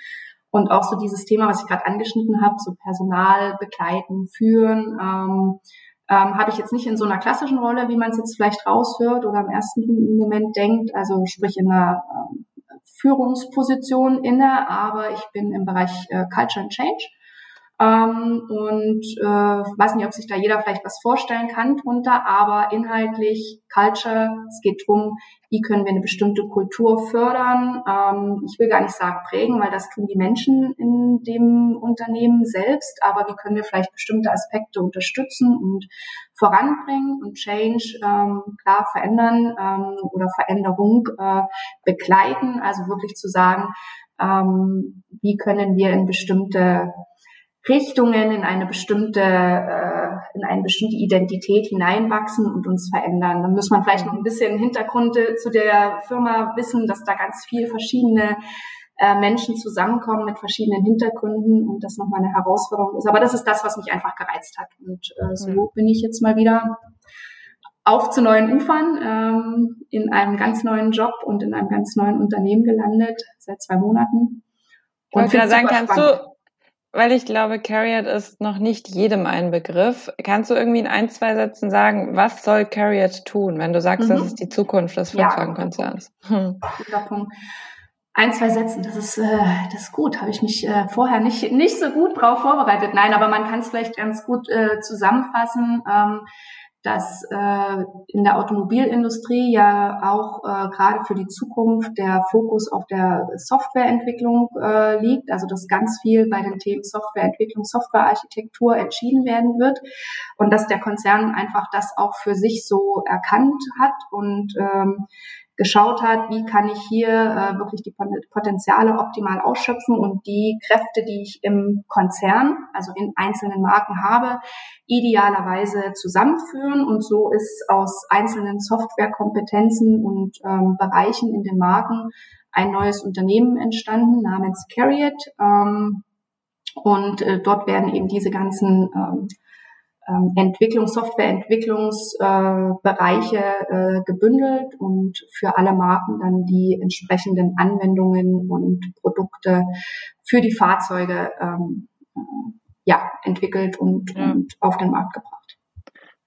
Und auch so dieses Thema, was ich gerade angeschnitten habe, so Personal begleiten, führen, ähm, ähm, habe ich jetzt nicht in so einer klassischen Rolle, wie man es jetzt vielleicht raushört oder im ersten Moment denkt, also sprich in einer ähm, Führungsposition inne, aber ich bin im Bereich äh, Culture and Change. Ähm, und äh, weiß nicht, ob sich da jeder vielleicht was vorstellen kann drunter, aber inhaltlich Culture, es geht drum, wie können wir eine bestimmte Kultur fördern. Ähm, ich will gar nicht sagen prägen, weil das tun die Menschen in dem Unternehmen selbst, aber wie können wir vielleicht bestimmte Aspekte unterstützen und voranbringen und Change ähm, klar verändern ähm, oder Veränderung äh, begleiten. Also wirklich zu sagen, ähm, wie können wir in bestimmte Richtungen, in eine bestimmte, äh, in eine bestimmte Identität hineinwachsen und uns verändern. Dann muss man vielleicht noch ein bisschen Hintergrund zu der Firma wissen, dass da ganz viel verschiedene äh, Menschen zusammenkommen mit verschiedenen Hintergründen und das nochmal eine Herausforderung ist. Aber das ist das, was mich einfach gereizt hat. Und äh, so mhm. bin ich jetzt mal wieder auf zu neuen Ufern, ähm, in einem ganz neuen Job und in einem ganz neuen Unternehmen gelandet, seit zwei Monaten. Und ich wollte sagen, kannst du, weil ich glaube, Carriot ist noch nicht jedem ein Begriff. Kannst du irgendwie in ein, zwei Sätzen sagen, was soll Carriot tun, wenn du sagst, mhm. das ist die Zukunft des Volkswagen-Konzerns? Ja, guter Punkt ein, zwei Sätzen, das ist, äh, das ist gut. Habe ich mich äh, vorher nicht, nicht so gut drauf vorbereitet. Nein, aber man kann es vielleicht ganz gut äh, zusammenfassen, ähm, dass äh, in der Automobilindustrie ja auch äh, gerade für die Zukunft der Fokus auf der Softwareentwicklung äh, liegt, also dass ganz viel bei den Themen Softwareentwicklung, Softwarearchitektur entschieden werden wird und dass der Konzern einfach das auch für sich so erkannt hat und ähm, geschaut hat, wie kann ich hier äh, wirklich die Potenziale optimal ausschöpfen und die Kräfte, die ich im Konzern, also in einzelnen Marken habe, idealerweise zusammenführen. Und so ist aus einzelnen Softwarekompetenzen und ähm, Bereichen in den Marken ein neues Unternehmen entstanden namens Carriot. Ähm, und äh, dort werden eben diese ganzen ähm, ähm, Entwicklung, Softwareentwicklungsbereiche äh, gebündelt und für alle Marken dann die entsprechenden Anwendungen und Produkte für die Fahrzeuge ähm, äh, ja, entwickelt und, ja. und auf den Markt gebracht.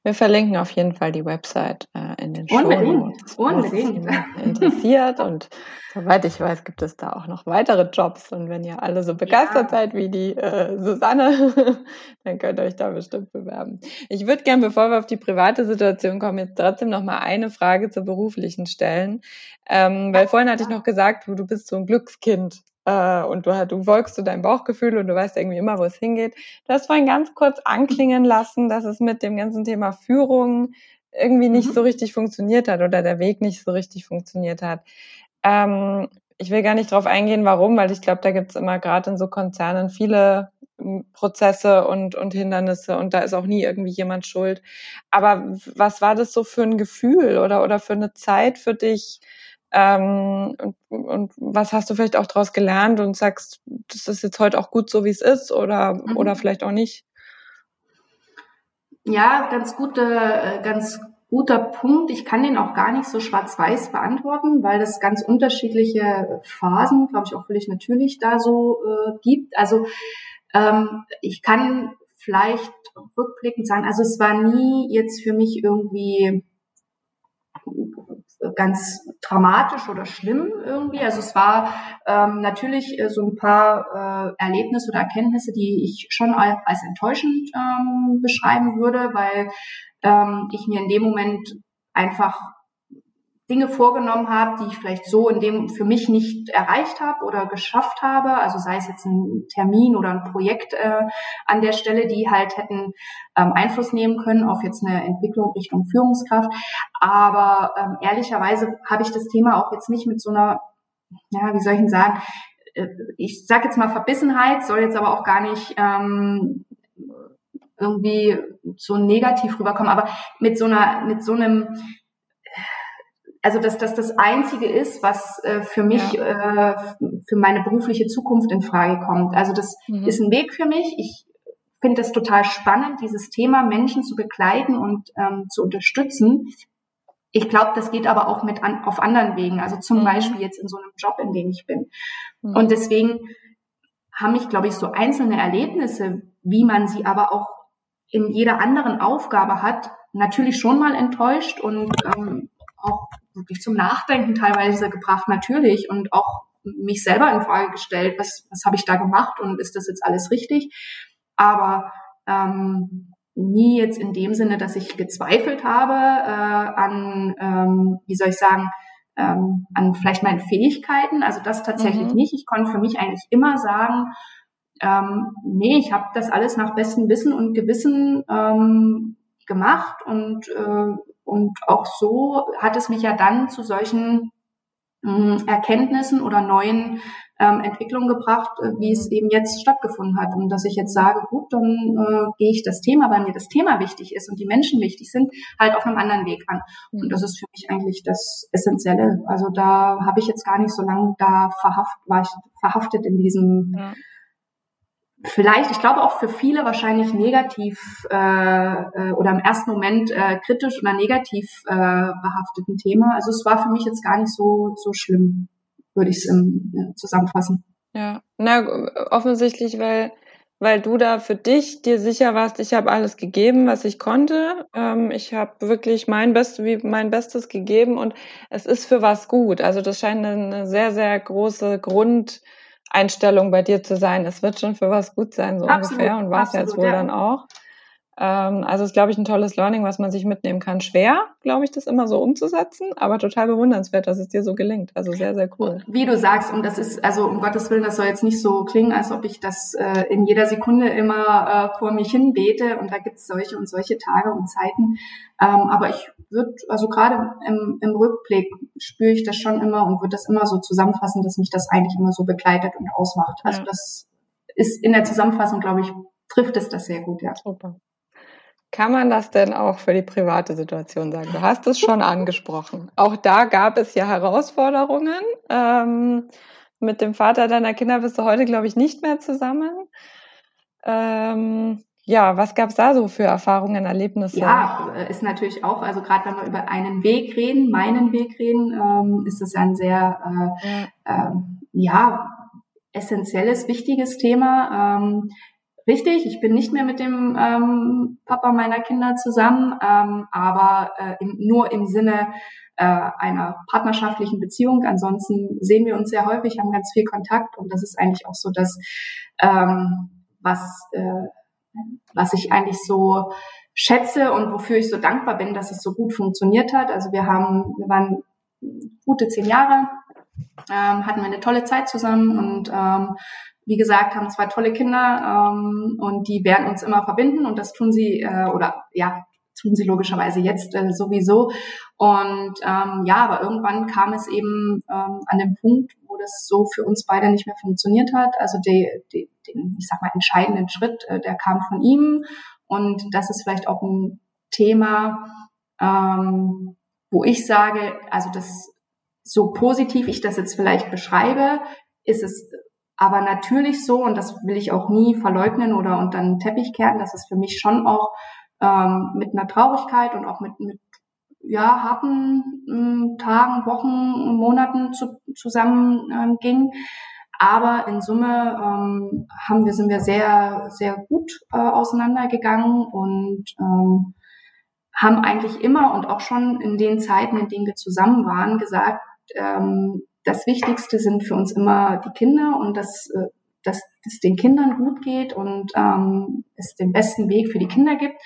Wir verlinken auf jeden Fall die Website äh, in den Show Unbedingt, unbedingt. interessiert und soweit ich weiß, gibt es da auch noch weitere Jobs und wenn ihr alle so begeistert ja. seid wie die äh, Susanne, dann könnt ihr euch da bestimmt bewerben. Ich würde gern, bevor wir auf die private Situation kommen, jetzt trotzdem noch mal eine Frage zur beruflichen stellen, ähm, weil vorhin hatte ich noch gesagt, du bist so ein Glückskind äh, und du, du folgst zu deinem Bauchgefühl und du weißt irgendwie immer, wo es hingeht. Du hast vorhin ganz kurz anklingen lassen, dass es mit dem ganzen Thema Führung irgendwie nicht mhm. so richtig funktioniert hat oder der Weg nicht so richtig funktioniert hat. Ähm, ich will gar nicht drauf eingehen, warum, weil ich glaube, da gibt es immer gerade in so Konzernen viele hm, Prozesse und, und Hindernisse und da ist auch nie irgendwie jemand schuld. Aber was war das so für ein Gefühl oder, oder für eine Zeit für dich, ähm, und, und, was hast du vielleicht auch daraus gelernt und sagst, das ist jetzt heute auch gut so, wie es ist oder, mhm. oder vielleicht auch nicht? Ja, ganz gute, äh, ganz guter Punkt. Ich kann den auch gar nicht so schwarz-weiß beantworten, weil es ganz unterschiedliche Phasen, glaube ich, auch völlig natürlich da so äh, gibt. Also ähm, ich kann vielleicht rückblickend sagen, also es war nie jetzt für mich irgendwie ganz dramatisch oder schlimm irgendwie. Also es war ähm, natürlich äh, so ein paar äh, Erlebnisse oder Erkenntnisse, die ich schon als, enttäuschend ähm, beschreiben würde, weil ähm, ich mir in dem Moment einfach Dinge vorgenommen habe, die ich vielleicht so in dem für mich nicht erreicht habe oder geschafft habe. Also sei es jetzt ein Termin oder ein Projekt äh, an der Stelle, die halt hätten ähm, Einfluss nehmen können auf jetzt eine Entwicklung Richtung Führungskraft. Aber ähm, ehrlicherweise habe ich das Thema auch jetzt nicht mit so einer, ja, wie soll ich denn sagen, äh, ich sage jetzt mal Verbissenheit, soll jetzt aber auch gar nicht ähm, irgendwie so negativ rüberkommen, aber mit so einer, mit so einem also dass das das Einzige ist, was äh, für mich, ja. äh, für meine berufliche Zukunft in Frage kommt. Also das mhm. ist ein Weg für mich. Ich finde es total spannend, dieses Thema Menschen zu begleiten und ähm, zu unterstützen. Ich glaube, das geht aber auch mit an, auf anderen Wegen. Also zum mhm. Beispiel jetzt in so einem Job, in dem ich bin. Mhm. Und deswegen haben mich, glaube ich, so einzelne Erlebnisse, wie man sie aber auch in jeder anderen Aufgabe hat, natürlich schon mal enttäuscht und ähm, auch wirklich zum Nachdenken teilweise gebracht, natürlich, und auch mich selber in Frage gestellt, was, was habe ich da gemacht und ist das jetzt alles richtig? Aber ähm, nie jetzt in dem Sinne, dass ich gezweifelt habe äh, an, ähm, wie soll ich sagen, ähm, an vielleicht meinen Fähigkeiten. Also das tatsächlich mhm. nicht. Ich konnte für mich eigentlich immer sagen, ähm, nee, ich habe das alles nach bestem Wissen und Gewissen ähm, gemacht und äh, und auch so hat es mich ja dann zu solchen hm, Erkenntnissen oder neuen ähm, Entwicklungen gebracht, äh, wie es eben jetzt stattgefunden hat. Und dass ich jetzt sage, gut, dann äh, gehe ich das Thema, weil mir das Thema wichtig ist und die Menschen wichtig sind, halt auf einem anderen Weg an. Und das ist für mich eigentlich das Essentielle. Also da habe ich jetzt gar nicht so lange da verhaft, war ich verhaftet in diesem ja vielleicht, ich glaube auch für viele wahrscheinlich negativ äh, äh, oder im ersten Moment äh, kritisch oder negativ äh, behafteten Thema. Also es war für mich jetzt gar nicht so so schlimm, würde ich es ja, zusammenfassen. Ja, na offensichtlich, weil weil du da für dich dir sicher warst, ich habe alles gegeben, was ich konnte. Ähm, ich habe wirklich mein Bestes, wie mein Bestes gegeben und es ist für was gut. Also das scheint eine sehr sehr große Grund Einstellung bei dir zu sein, es wird schon für was gut sein, so absolut, ungefähr. Und war es jetzt wohl ja. dann auch. Ähm, also ist, glaube ich, ein tolles Learning, was man sich mitnehmen kann. Schwer, glaube ich, das immer so umzusetzen, aber total bewundernswert, dass es dir so gelingt. Also sehr, sehr cool. Wie du sagst, und das ist, also um Gottes Willen, das soll jetzt nicht so klingen, als ob ich das äh, in jeder Sekunde immer äh, vor mich hin bete und da gibt es solche und solche Tage und Zeiten. Ähm, aber ich würde, also gerade im, im Rückblick spüre ich das schon immer und würde das immer so zusammenfassen, dass mich das eigentlich immer so begleitet und ausmacht. Also ja. das ist in der Zusammenfassung, glaube ich, trifft es das sehr gut, ja. Super. Kann man das denn auch für die private Situation sagen? Du hast es schon angesprochen. Auch da gab es ja Herausforderungen. Ähm, mit dem Vater deiner Kinder bist du heute, glaube ich, nicht mehr zusammen. Ähm, ja, was gab es da so für Erfahrungen, Erlebnisse? Ja, äh, ist natürlich auch, also gerade wenn wir über einen Weg reden, meinen Weg reden, ähm, ist das ein sehr, äh, äh, ja, essentielles, wichtiges Thema. Ähm, Richtig, ich bin nicht mehr mit dem ähm, Papa meiner Kinder zusammen, ähm, aber äh, im, nur im Sinne äh, einer partnerschaftlichen Beziehung. Ansonsten sehen wir uns sehr häufig, haben ganz viel Kontakt und das ist eigentlich auch so das, ähm, was, äh, was ich eigentlich so schätze und wofür ich so dankbar bin, dass es so gut funktioniert hat. Also wir haben, wir waren gute zehn Jahre, ähm, hatten wir eine tolle Zeit zusammen und ähm, wie gesagt, haben zwei tolle Kinder ähm, und die werden uns immer verbinden und das tun sie äh, oder ja tun sie logischerweise jetzt äh, sowieso und ähm, ja, aber irgendwann kam es eben ähm, an dem Punkt, wo das so für uns beide nicht mehr funktioniert hat. Also die, die, den, ich sag mal entscheidenden Schritt, äh, der kam von ihm und das ist vielleicht auch ein Thema, ähm, wo ich sage, also das so positiv ich das jetzt vielleicht beschreibe, ist es aber natürlich so, und das will ich auch nie verleugnen oder unter den Teppich kehren, dass es für mich schon auch ähm, mit einer Traurigkeit und auch mit, mit ja, harten äh, Tagen, Wochen, Monaten zu, zusammen ähm, ging. Aber in Summe ähm, haben wir, sind wir sehr, sehr gut äh, auseinandergegangen und ähm, haben eigentlich immer und auch schon in den Zeiten, in denen wir zusammen waren, gesagt, ähm, das Wichtigste sind für uns immer die Kinder und dass, äh, dass es den Kindern gut geht und ähm, es den besten Weg für die Kinder gibt.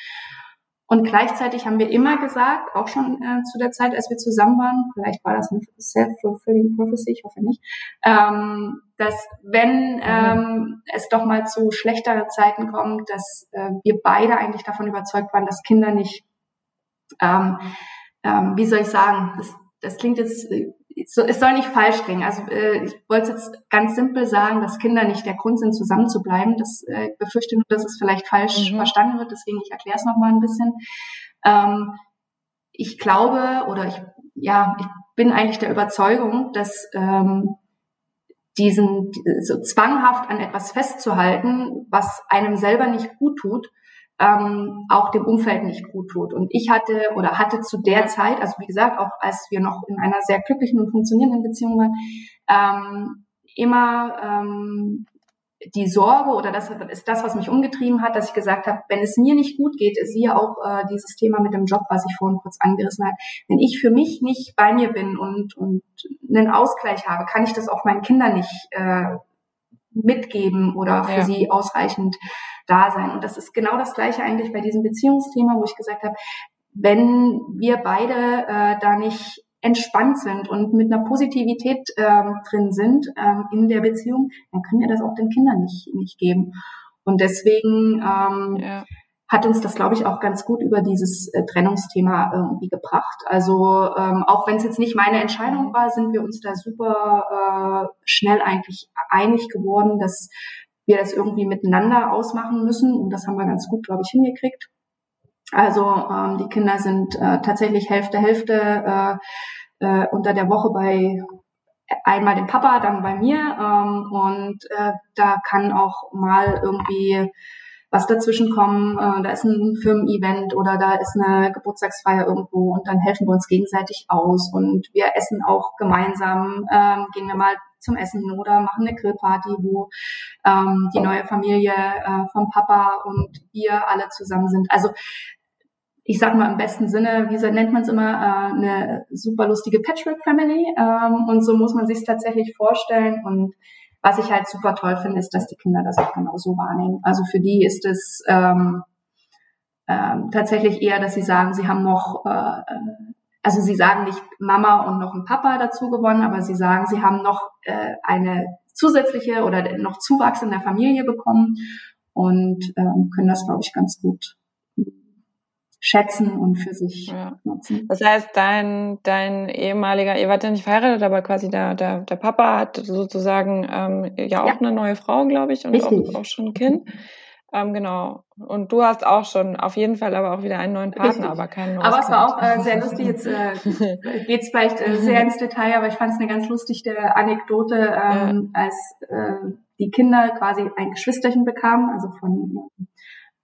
Und gleichzeitig haben wir immer gesagt, auch schon äh, zu der Zeit, als wir zusammen waren, vielleicht war das eine self-fulfilling prophecy, ich hoffe nicht, ähm, dass wenn ähm, es doch mal zu schlechteren Zeiten kommt, dass äh, wir beide eigentlich davon überzeugt waren, dass Kinder nicht, ähm, ähm, wie soll ich sagen, das, das klingt jetzt äh, so, es soll nicht falsch klingen. Also äh, ich wollte jetzt ganz simpel sagen, dass Kinder nicht der Grund sind, zusammen zu bleiben. Das äh, befürchte nur, dass es vielleicht falsch mhm. verstanden wird. Deswegen ich erkläre es noch mal ein bisschen. Ähm, ich glaube oder ich ja ich bin eigentlich der Überzeugung, dass ähm, diesen so zwanghaft an etwas festzuhalten, was einem selber nicht gut tut, ähm, auch dem Umfeld nicht gut tut. Und ich hatte oder hatte zu der Zeit, also wie gesagt, auch als wir noch in einer sehr glücklichen und funktionierenden Beziehung waren, ähm, immer ähm, die Sorge oder das ist das, was mich umgetrieben hat, dass ich gesagt habe, wenn es mir nicht gut geht, siehe auch äh, dieses Thema mit dem Job, was ich vorhin kurz angerissen habe, wenn ich für mich nicht bei mir bin und, und einen Ausgleich habe, kann ich das auch meinen Kindern nicht äh, mitgeben oder für ja. sie ausreichend da sein. Und das ist genau das Gleiche eigentlich bei diesem Beziehungsthema, wo ich gesagt habe, wenn wir beide äh, da nicht entspannt sind und mit einer Positivität ähm, drin sind ähm, in der Beziehung, dann können wir das auch den Kindern nicht, nicht geben. Und deswegen ähm, ja hat uns das, glaube ich, auch ganz gut über dieses äh, Trennungsthema irgendwie gebracht. Also ähm, auch wenn es jetzt nicht meine Entscheidung war, sind wir uns da super äh, schnell eigentlich einig geworden, dass wir das irgendwie miteinander ausmachen müssen. Und das haben wir ganz gut, glaube ich, hingekriegt. Also ähm, die Kinder sind äh, tatsächlich Hälfte, Hälfte äh, äh, unter der Woche bei einmal dem Papa, dann bei mir. Ähm, und äh, da kann auch mal irgendwie was dazwischen kommen. Äh, da ist ein Firmen-Event oder da ist eine Geburtstagsfeier irgendwo und dann helfen wir uns gegenseitig aus und wir essen auch gemeinsam, ähm, gehen wir mal zum Essen oder machen eine Grillparty, wo ähm, die neue Familie äh, vom Papa und wir alle zusammen sind. Also ich sag mal im besten Sinne, wie nennt man es immer, äh, eine super lustige Patchwork Family. Ähm, und so muss man sich tatsächlich vorstellen. Und was ich halt super toll finde, ist, dass die Kinder das auch genauso wahrnehmen. Also für die ist es ähm, ähm, tatsächlich eher, dass sie sagen, sie haben noch, äh, also sie sagen nicht Mama und noch ein Papa dazu gewonnen, aber sie sagen, sie haben noch äh, eine zusätzliche oder noch Zuwachs in der Familie bekommen und ähm, können das, glaube ich, ganz gut schätzen und für sich ja. nutzen. Das heißt, dein, dein ehemaliger, ihr wart ja nicht verheiratet, aber quasi der, der, der Papa hat sozusagen ähm, ja auch ja. eine neue Frau, glaube ich, und auch, auch, schon ein Kind. Ähm, genau. Und du hast auch schon auf jeden Fall aber auch wieder einen neuen Partner, Richtig. aber keinen neuen. Aber es war auch äh, sehr lustig. Jetzt äh, geht es vielleicht äh, sehr ins Detail, aber ich fand es eine ganz lustige Anekdote, ähm, ja. als äh, die Kinder quasi ein Geschwisterchen bekamen, also von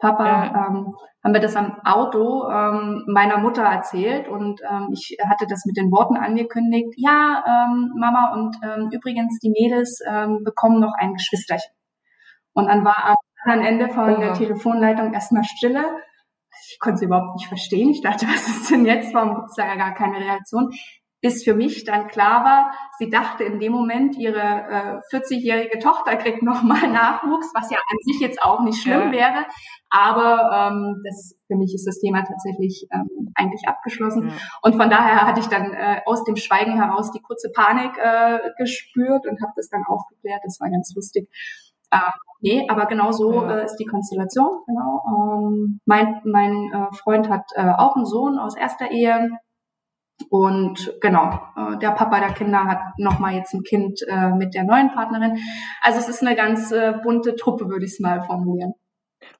Papa, ja. ähm, haben wir das am Auto ähm, meiner Mutter erzählt und ähm, ich hatte das mit den Worten angekündigt, ja, ähm, Mama und ähm, übrigens die Mädels ähm, bekommen noch ein Geschwisterchen. Und dann war am anderen Ende von der Telefonleitung erstmal Stille. Ich konnte sie überhaupt nicht verstehen. Ich dachte, was ist denn jetzt? Warum gibt es da ja gar keine Reaktion? Bis für mich dann klar war, sie dachte in dem Moment, ihre äh, 40-jährige Tochter kriegt nochmal Nachwuchs, was ja an sich jetzt auch nicht schlimm ja. wäre. Aber ähm, das, für mich ist das Thema tatsächlich ähm, eigentlich abgeschlossen. Ja. Und von daher hatte ich dann äh, aus dem Schweigen heraus die kurze Panik äh, gespürt und habe das dann aufgeklärt. Das war ganz lustig. Äh, nee, aber genau so ja. äh, ist die Konstellation. Genau. Ähm, mein mein äh, Freund hat äh, auch einen Sohn aus erster Ehe und genau, äh, der Papa der Kinder hat nochmal jetzt ein Kind äh, mit der neuen Partnerin. Also es ist eine ganz äh, bunte Truppe, würde ich es mal formulieren.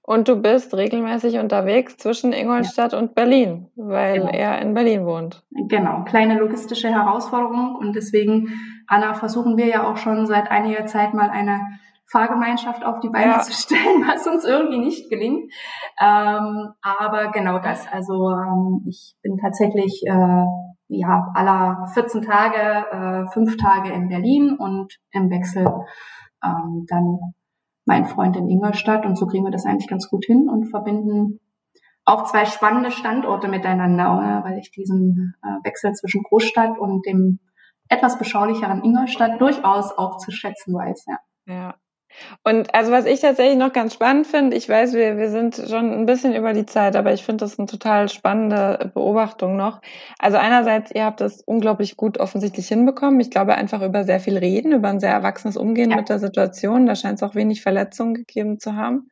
Und du bist regelmäßig unterwegs zwischen Ingolstadt ja. und Berlin, weil genau. er in Berlin wohnt. Genau, kleine logistische Herausforderung. Und deswegen, Anna, versuchen wir ja auch schon seit einiger Zeit mal eine Fahrgemeinschaft auf die Beine ja. zu stellen, was uns irgendwie nicht gelingt. Ähm, aber genau das. Also ähm, ich bin tatsächlich äh, ja aller 14 Tage, äh, fünf Tage in Berlin und im Wechsel ähm, dann mein Freund in Ingolstadt und so kriegen wir das eigentlich ganz gut hin und verbinden auch zwei spannende Standorte miteinander, weil ich diesen äh, Wechsel zwischen Großstadt und dem etwas beschaulicheren Ingolstadt durchaus auch zu schätzen weiß. Ja. ja. Und also was ich tatsächlich noch ganz spannend finde, ich weiß, wir, wir sind schon ein bisschen über die Zeit, aber ich finde das eine total spannende Beobachtung noch. Also einerseits, ihr habt das unglaublich gut offensichtlich hinbekommen. Ich glaube einfach über sehr viel reden, über ein sehr erwachsenes Umgehen ja. mit der Situation. Da scheint es auch wenig Verletzungen gegeben zu haben.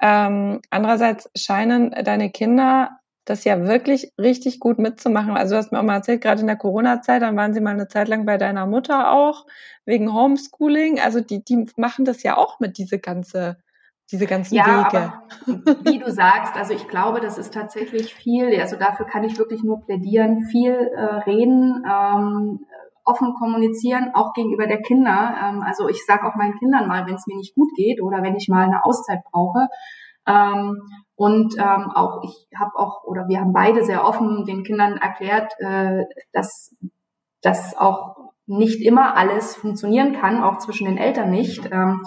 Ähm, andererseits scheinen deine Kinder das ja wirklich richtig gut mitzumachen. Also du hast mir auch mal erzählt, gerade in der Corona-Zeit, dann waren sie mal eine Zeit lang bei deiner Mutter auch, wegen Homeschooling. Also die, die machen das ja auch mit, diese ganze, diese ganzen ja, Wege. Aber, wie du sagst, also ich glaube, das ist tatsächlich viel, also dafür kann ich wirklich nur plädieren, viel äh, reden, ähm, offen kommunizieren, auch gegenüber der Kinder. Ähm, also ich sage auch meinen Kindern mal, wenn es mir nicht gut geht oder wenn ich mal eine Auszeit brauche. Ähm, und ähm, auch ich habe auch oder wir haben beide sehr offen den Kindern erklärt, äh, dass dass auch nicht immer alles funktionieren kann, auch zwischen den Eltern nicht. Ähm,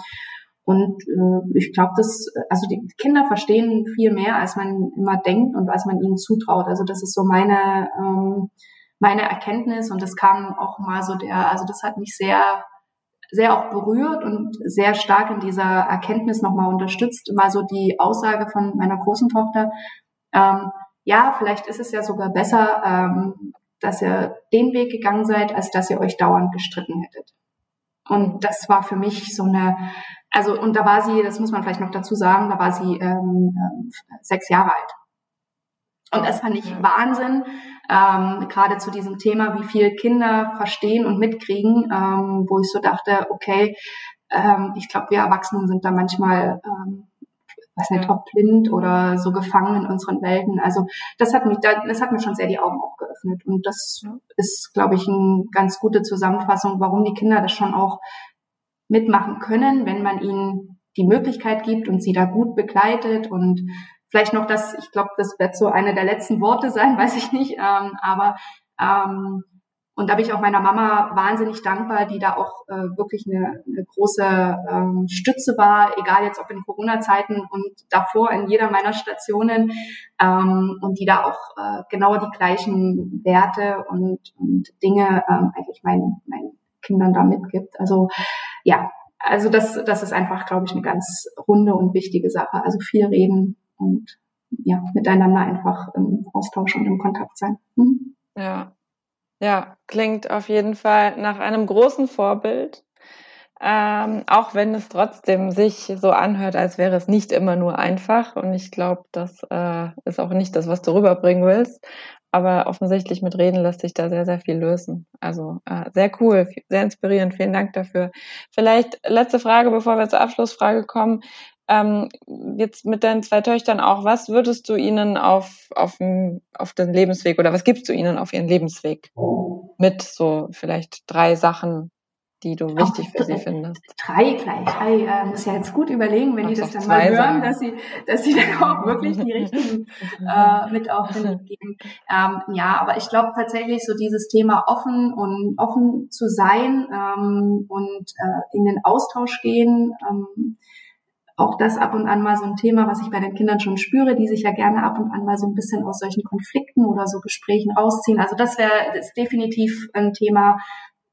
und äh, ich glaube, dass also die Kinder verstehen viel mehr, als man immer denkt und als man ihnen zutraut. Also das ist so meine ähm, meine Erkenntnis und das kam auch mal so der, also das hat mich sehr sehr auch berührt und sehr stark in dieser Erkenntnis nochmal unterstützt. Mal so die Aussage von meiner großen Tochter, ähm, ja, vielleicht ist es ja sogar besser, ähm, dass ihr den Weg gegangen seid, als dass ihr euch dauernd gestritten hättet. Und das war für mich so eine, also und da war sie, das muss man vielleicht noch dazu sagen, da war sie ähm, sechs Jahre alt. Und das fand ich Wahnsinn, ähm, gerade zu diesem Thema, wie viel Kinder verstehen und mitkriegen, ähm, wo ich so dachte, okay, ähm, ich glaube, wir Erwachsenen sind da manchmal, ähm, weiß nicht, ob blind oder so gefangen in unseren Welten. Also das hat mich, das hat mir schon sehr die Augen auch geöffnet. Und das ist, glaube ich, eine ganz gute Zusammenfassung, warum die Kinder das schon auch mitmachen können, wenn man ihnen die Möglichkeit gibt und sie da gut begleitet und Vielleicht noch das, ich glaube, das wird so eine der letzten Worte sein, weiß ich nicht. Ähm, aber ähm, und da bin ich auch meiner Mama wahnsinnig dankbar, die da auch äh, wirklich eine, eine große ähm, Stütze war, egal jetzt ob in Corona-Zeiten und davor in jeder meiner Stationen ähm, und die da auch äh, genau die gleichen Werte und, und Dinge ähm, eigentlich meinen, meinen Kindern da mitgibt. Also ja, also das, das ist einfach, glaube ich, eine ganz runde und wichtige Sache. Also viel reden, und ja, miteinander einfach im Austausch und im Kontakt sein. Mhm. Ja. Ja, klingt auf jeden Fall nach einem großen Vorbild. Ähm, auch wenn es trotzdem sich so anhört, als wäre es nicht immer nur einfach. Und ich glaube, das äh, ist auch nicht das, was du rüberbringen willst. Aber offensichtlich mit Reden lässt sich da sehr, sehr viel lösen. Also äh, sehr cool, sehr inspirierend. Vielen Dank dafür. Vielleicht letzte Frage, bevor wir zur Abschlussfrage kommen ähm, jetzt mit deinen zwei Töchtern auch, was würdest du ihnen auf, auf, den, auf den Lebensweg oder was gibst du ihnen auf ihren Lebensweg mit so vielleicht drei Sachen, die du wichtig für sie findest? Drei gleich. Drei äh, muss ja jetzt gut überlegen, wenn Ach, die das dann mal hören, dass sie, dass sie dann auch wirklich die richtigen äh, mit auf den Weg geben. Ähm, ja, aber ich glaube tatsächlich so dieses Thema offen und offen zu sein ähm, und äh, in den Austausch gehen. Ähm, auch das ab und an mal so ein Thema, was ich bei den Kindern schon spüre, die sich ja gerne ab und an mal so ein bisschen aus solchen Konflikten oder so Gesprächen rausziehen. Also das wäre definitiv ein Thema,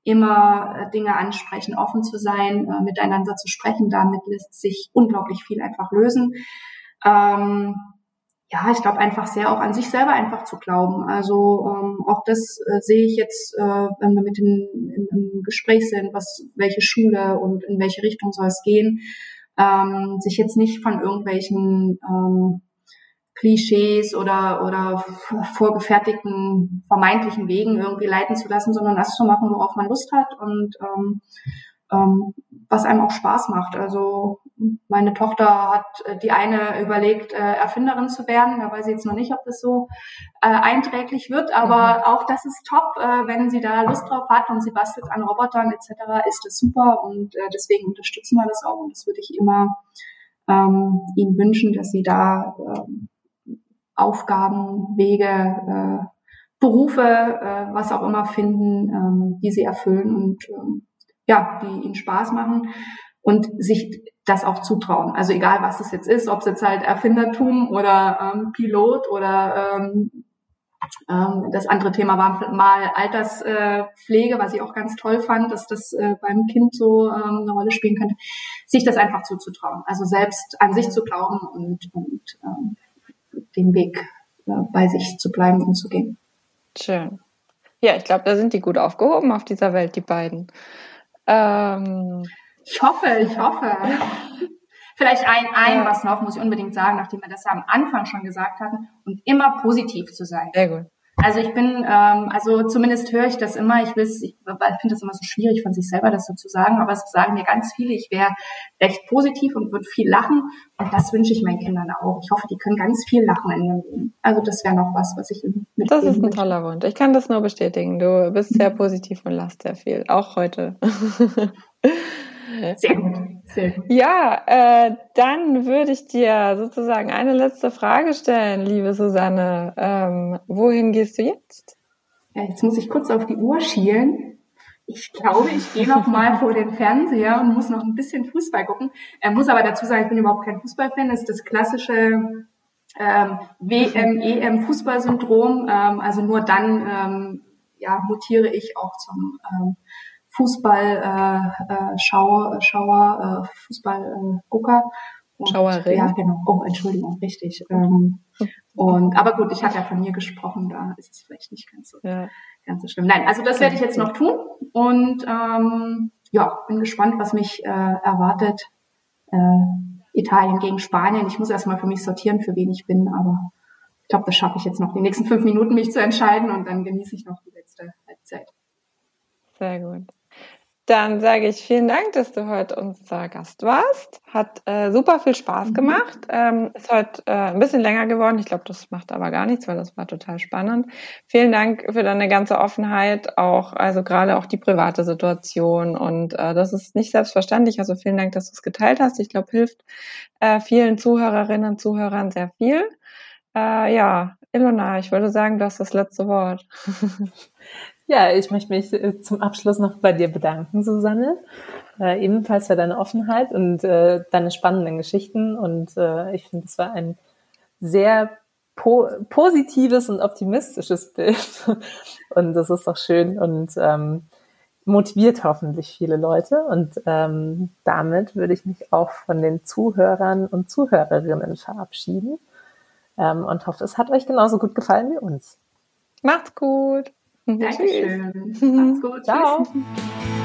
immer äh, Dinge ansprechen, offen zu sein, äh, miteinander zu sprechen. Damit lässt sich unglaublich viel einfach lösen. Ähm, ja, ich glaube einfach sehr auch an sich selber einfach zu glauben. Also ähm, auch das äh, sehe ich jetzt, äh, wenn wir mit den, im, im Gespräch sind, was welche Schule und in welche Richtung soll es gehen ähm, sich jetzt nicht von irgendwelchen ähm, Klischees oder, oder vorgefertigten vermeintlichen Wegen irgendwie leiten zu lassen, sondern das zu machen, worauf man Lust hat und ähm, ähm, was einem auch Spaß macht. Also meine Tochter hat äh, die eine überlegt, äh, Erfinderin zu werden. Da weiß ich jetzt noch nicht, ob das so äh, einträglich wird, aber mhm. auch das ist top, äh, wenn sie da Lust drauf hat und sie bastelt an Robotern etc., ist das super und äh, deswegen unterstützen wir das auch und das würde ich immer ähm, ihnen wünschen, dass sie da äh, Aufgaben, Wege, äh, Berufe, äh, was auch immer finden, ähm, die sie erfüllen und ähm, ja, die ihnen Spaß machen und sich das auch zutrauen. Also egal, was es jetzt ist, ob es jetzt halt Erfindertum oder ähm, Pilot oder ähm, ähm, das andere Thema war mal Alterspflege, was ich auch ganz toll fand, dass das äh, beim Kind so ähm, eine Rolle spielen könnte, sich das einfach zuzutrauen. Also selbst an sich zu glauben und, und ähm, den Weg äh, bei sich zu bleiben und zu gehen. Schön. Ja, ich glaube, da sind die gut aufgehoben auf dieser Welt, die beiden. Ähm, ich hoffe, ich hoffe. Vielleicht ein, ein was noch, muss ich unbedingt sagen, nachdem wir das ja am Anfang schon gesagt hatten, und immer positiv zu sein. Sehr gut. Also ich bin, ähm, also zumindest höre ich das immer, ich will ich, ich finde das immer so schwierig von sich selber das so zu sagen, aber es sagen mir ganz viele, ich wäre recht positiv und würde viel lachen und das wünsche ich meinen Kindern auch. Ich hoffe, die können ganz viel lachen in ihrem Leben. Also das wäre noch was, was ich mit Das ist ein toller Wunsch. Ich kann das nur bestätigen. Du bist sehr positiv und lachst sehr viel, auch heute. Sehr gut. Sehr gut. Ja, äh, dann würde ich dir sozusagen eine letzte Frage stellen, liebe Susanne. Ähm, wohin gehst du jetzt? Ja, jetzt muss ich kurz auf die Uhr schielen. Ich glaube, ich gehe noch mal vor den Fernseher und muss noch ein bisschen Fußball gucken. Er muss aber dazu sagen, ich bin überhaupt kein Fußballfan. Das ist das klassische ähm, WM, EM Fußballsyndrom. Ähm, also nur dann ähm, ja, mutiere ich auch zum ähm, Fußball äh, äh, Schau, Schauer, äh, Fußball äh, Gucker. Schauerin. Ja, genau. Oh, Entschuldigung, richtig. Ähm, und aber gut, ich hatte ja von mir gesprochen, da ist es vielleicht nicht ganz so, ja. ganz so schlimm. Nein, also das werde ich jetzt noch tun und ähm, ja, bin gespannt, was mich äh, erwartet. Äh, Italien gegen Spanien. Ich muss erstmal für mich sortieren, für wen ich bin, aber ich glaube, das schaffe ich jetzt noch die nächsten fünf Minuten, mich zu entscheiden und dann genieße ich noch die letzte Halbzeit. Sehr gut. Dann sage ich vielen Dank, dass du heute unser Gast warst. Hat äh, super viel Spaß mhm. gemacht. Ähm, ist heute äh, ein bisschen länger geworden. Ich glaube, das macht aber gar nichts, weil das war total spannend. Vielen Dank für deine ganze Offenheit, auch also gerade auch die private Situation und äh, das ist nicht selbstverständlich. Also vielen Dank, dass du es geteilt hast. Ich glaube, hilft äh, vielen Zuhörerinnen und Zuhörern sehr viel. Äh, ja, Ilona, ich würde sagen, du hast das letzte Wort. Ja, ich möchte mich äh, zum Abschluss noch bei dir bedanken, Susanne. Äh, ebenfalls für deine Offenheit und äh, deine spannenden Geschichten. Und äh, ich finde, es war ein sehr po positives und optimistisches Bild. Und das ist doch schön und ähm, motiviert hoffentlich viele Leute. Und ähm, damit würde ich mich auch von den Zuhörern und Zuhörerinnen verabschieden ähm, und hoffe, es hat euch genauso gut gefallen wie uns. Macht's gut. Dankeschön. Macht's gut. Ciao. Tschüss.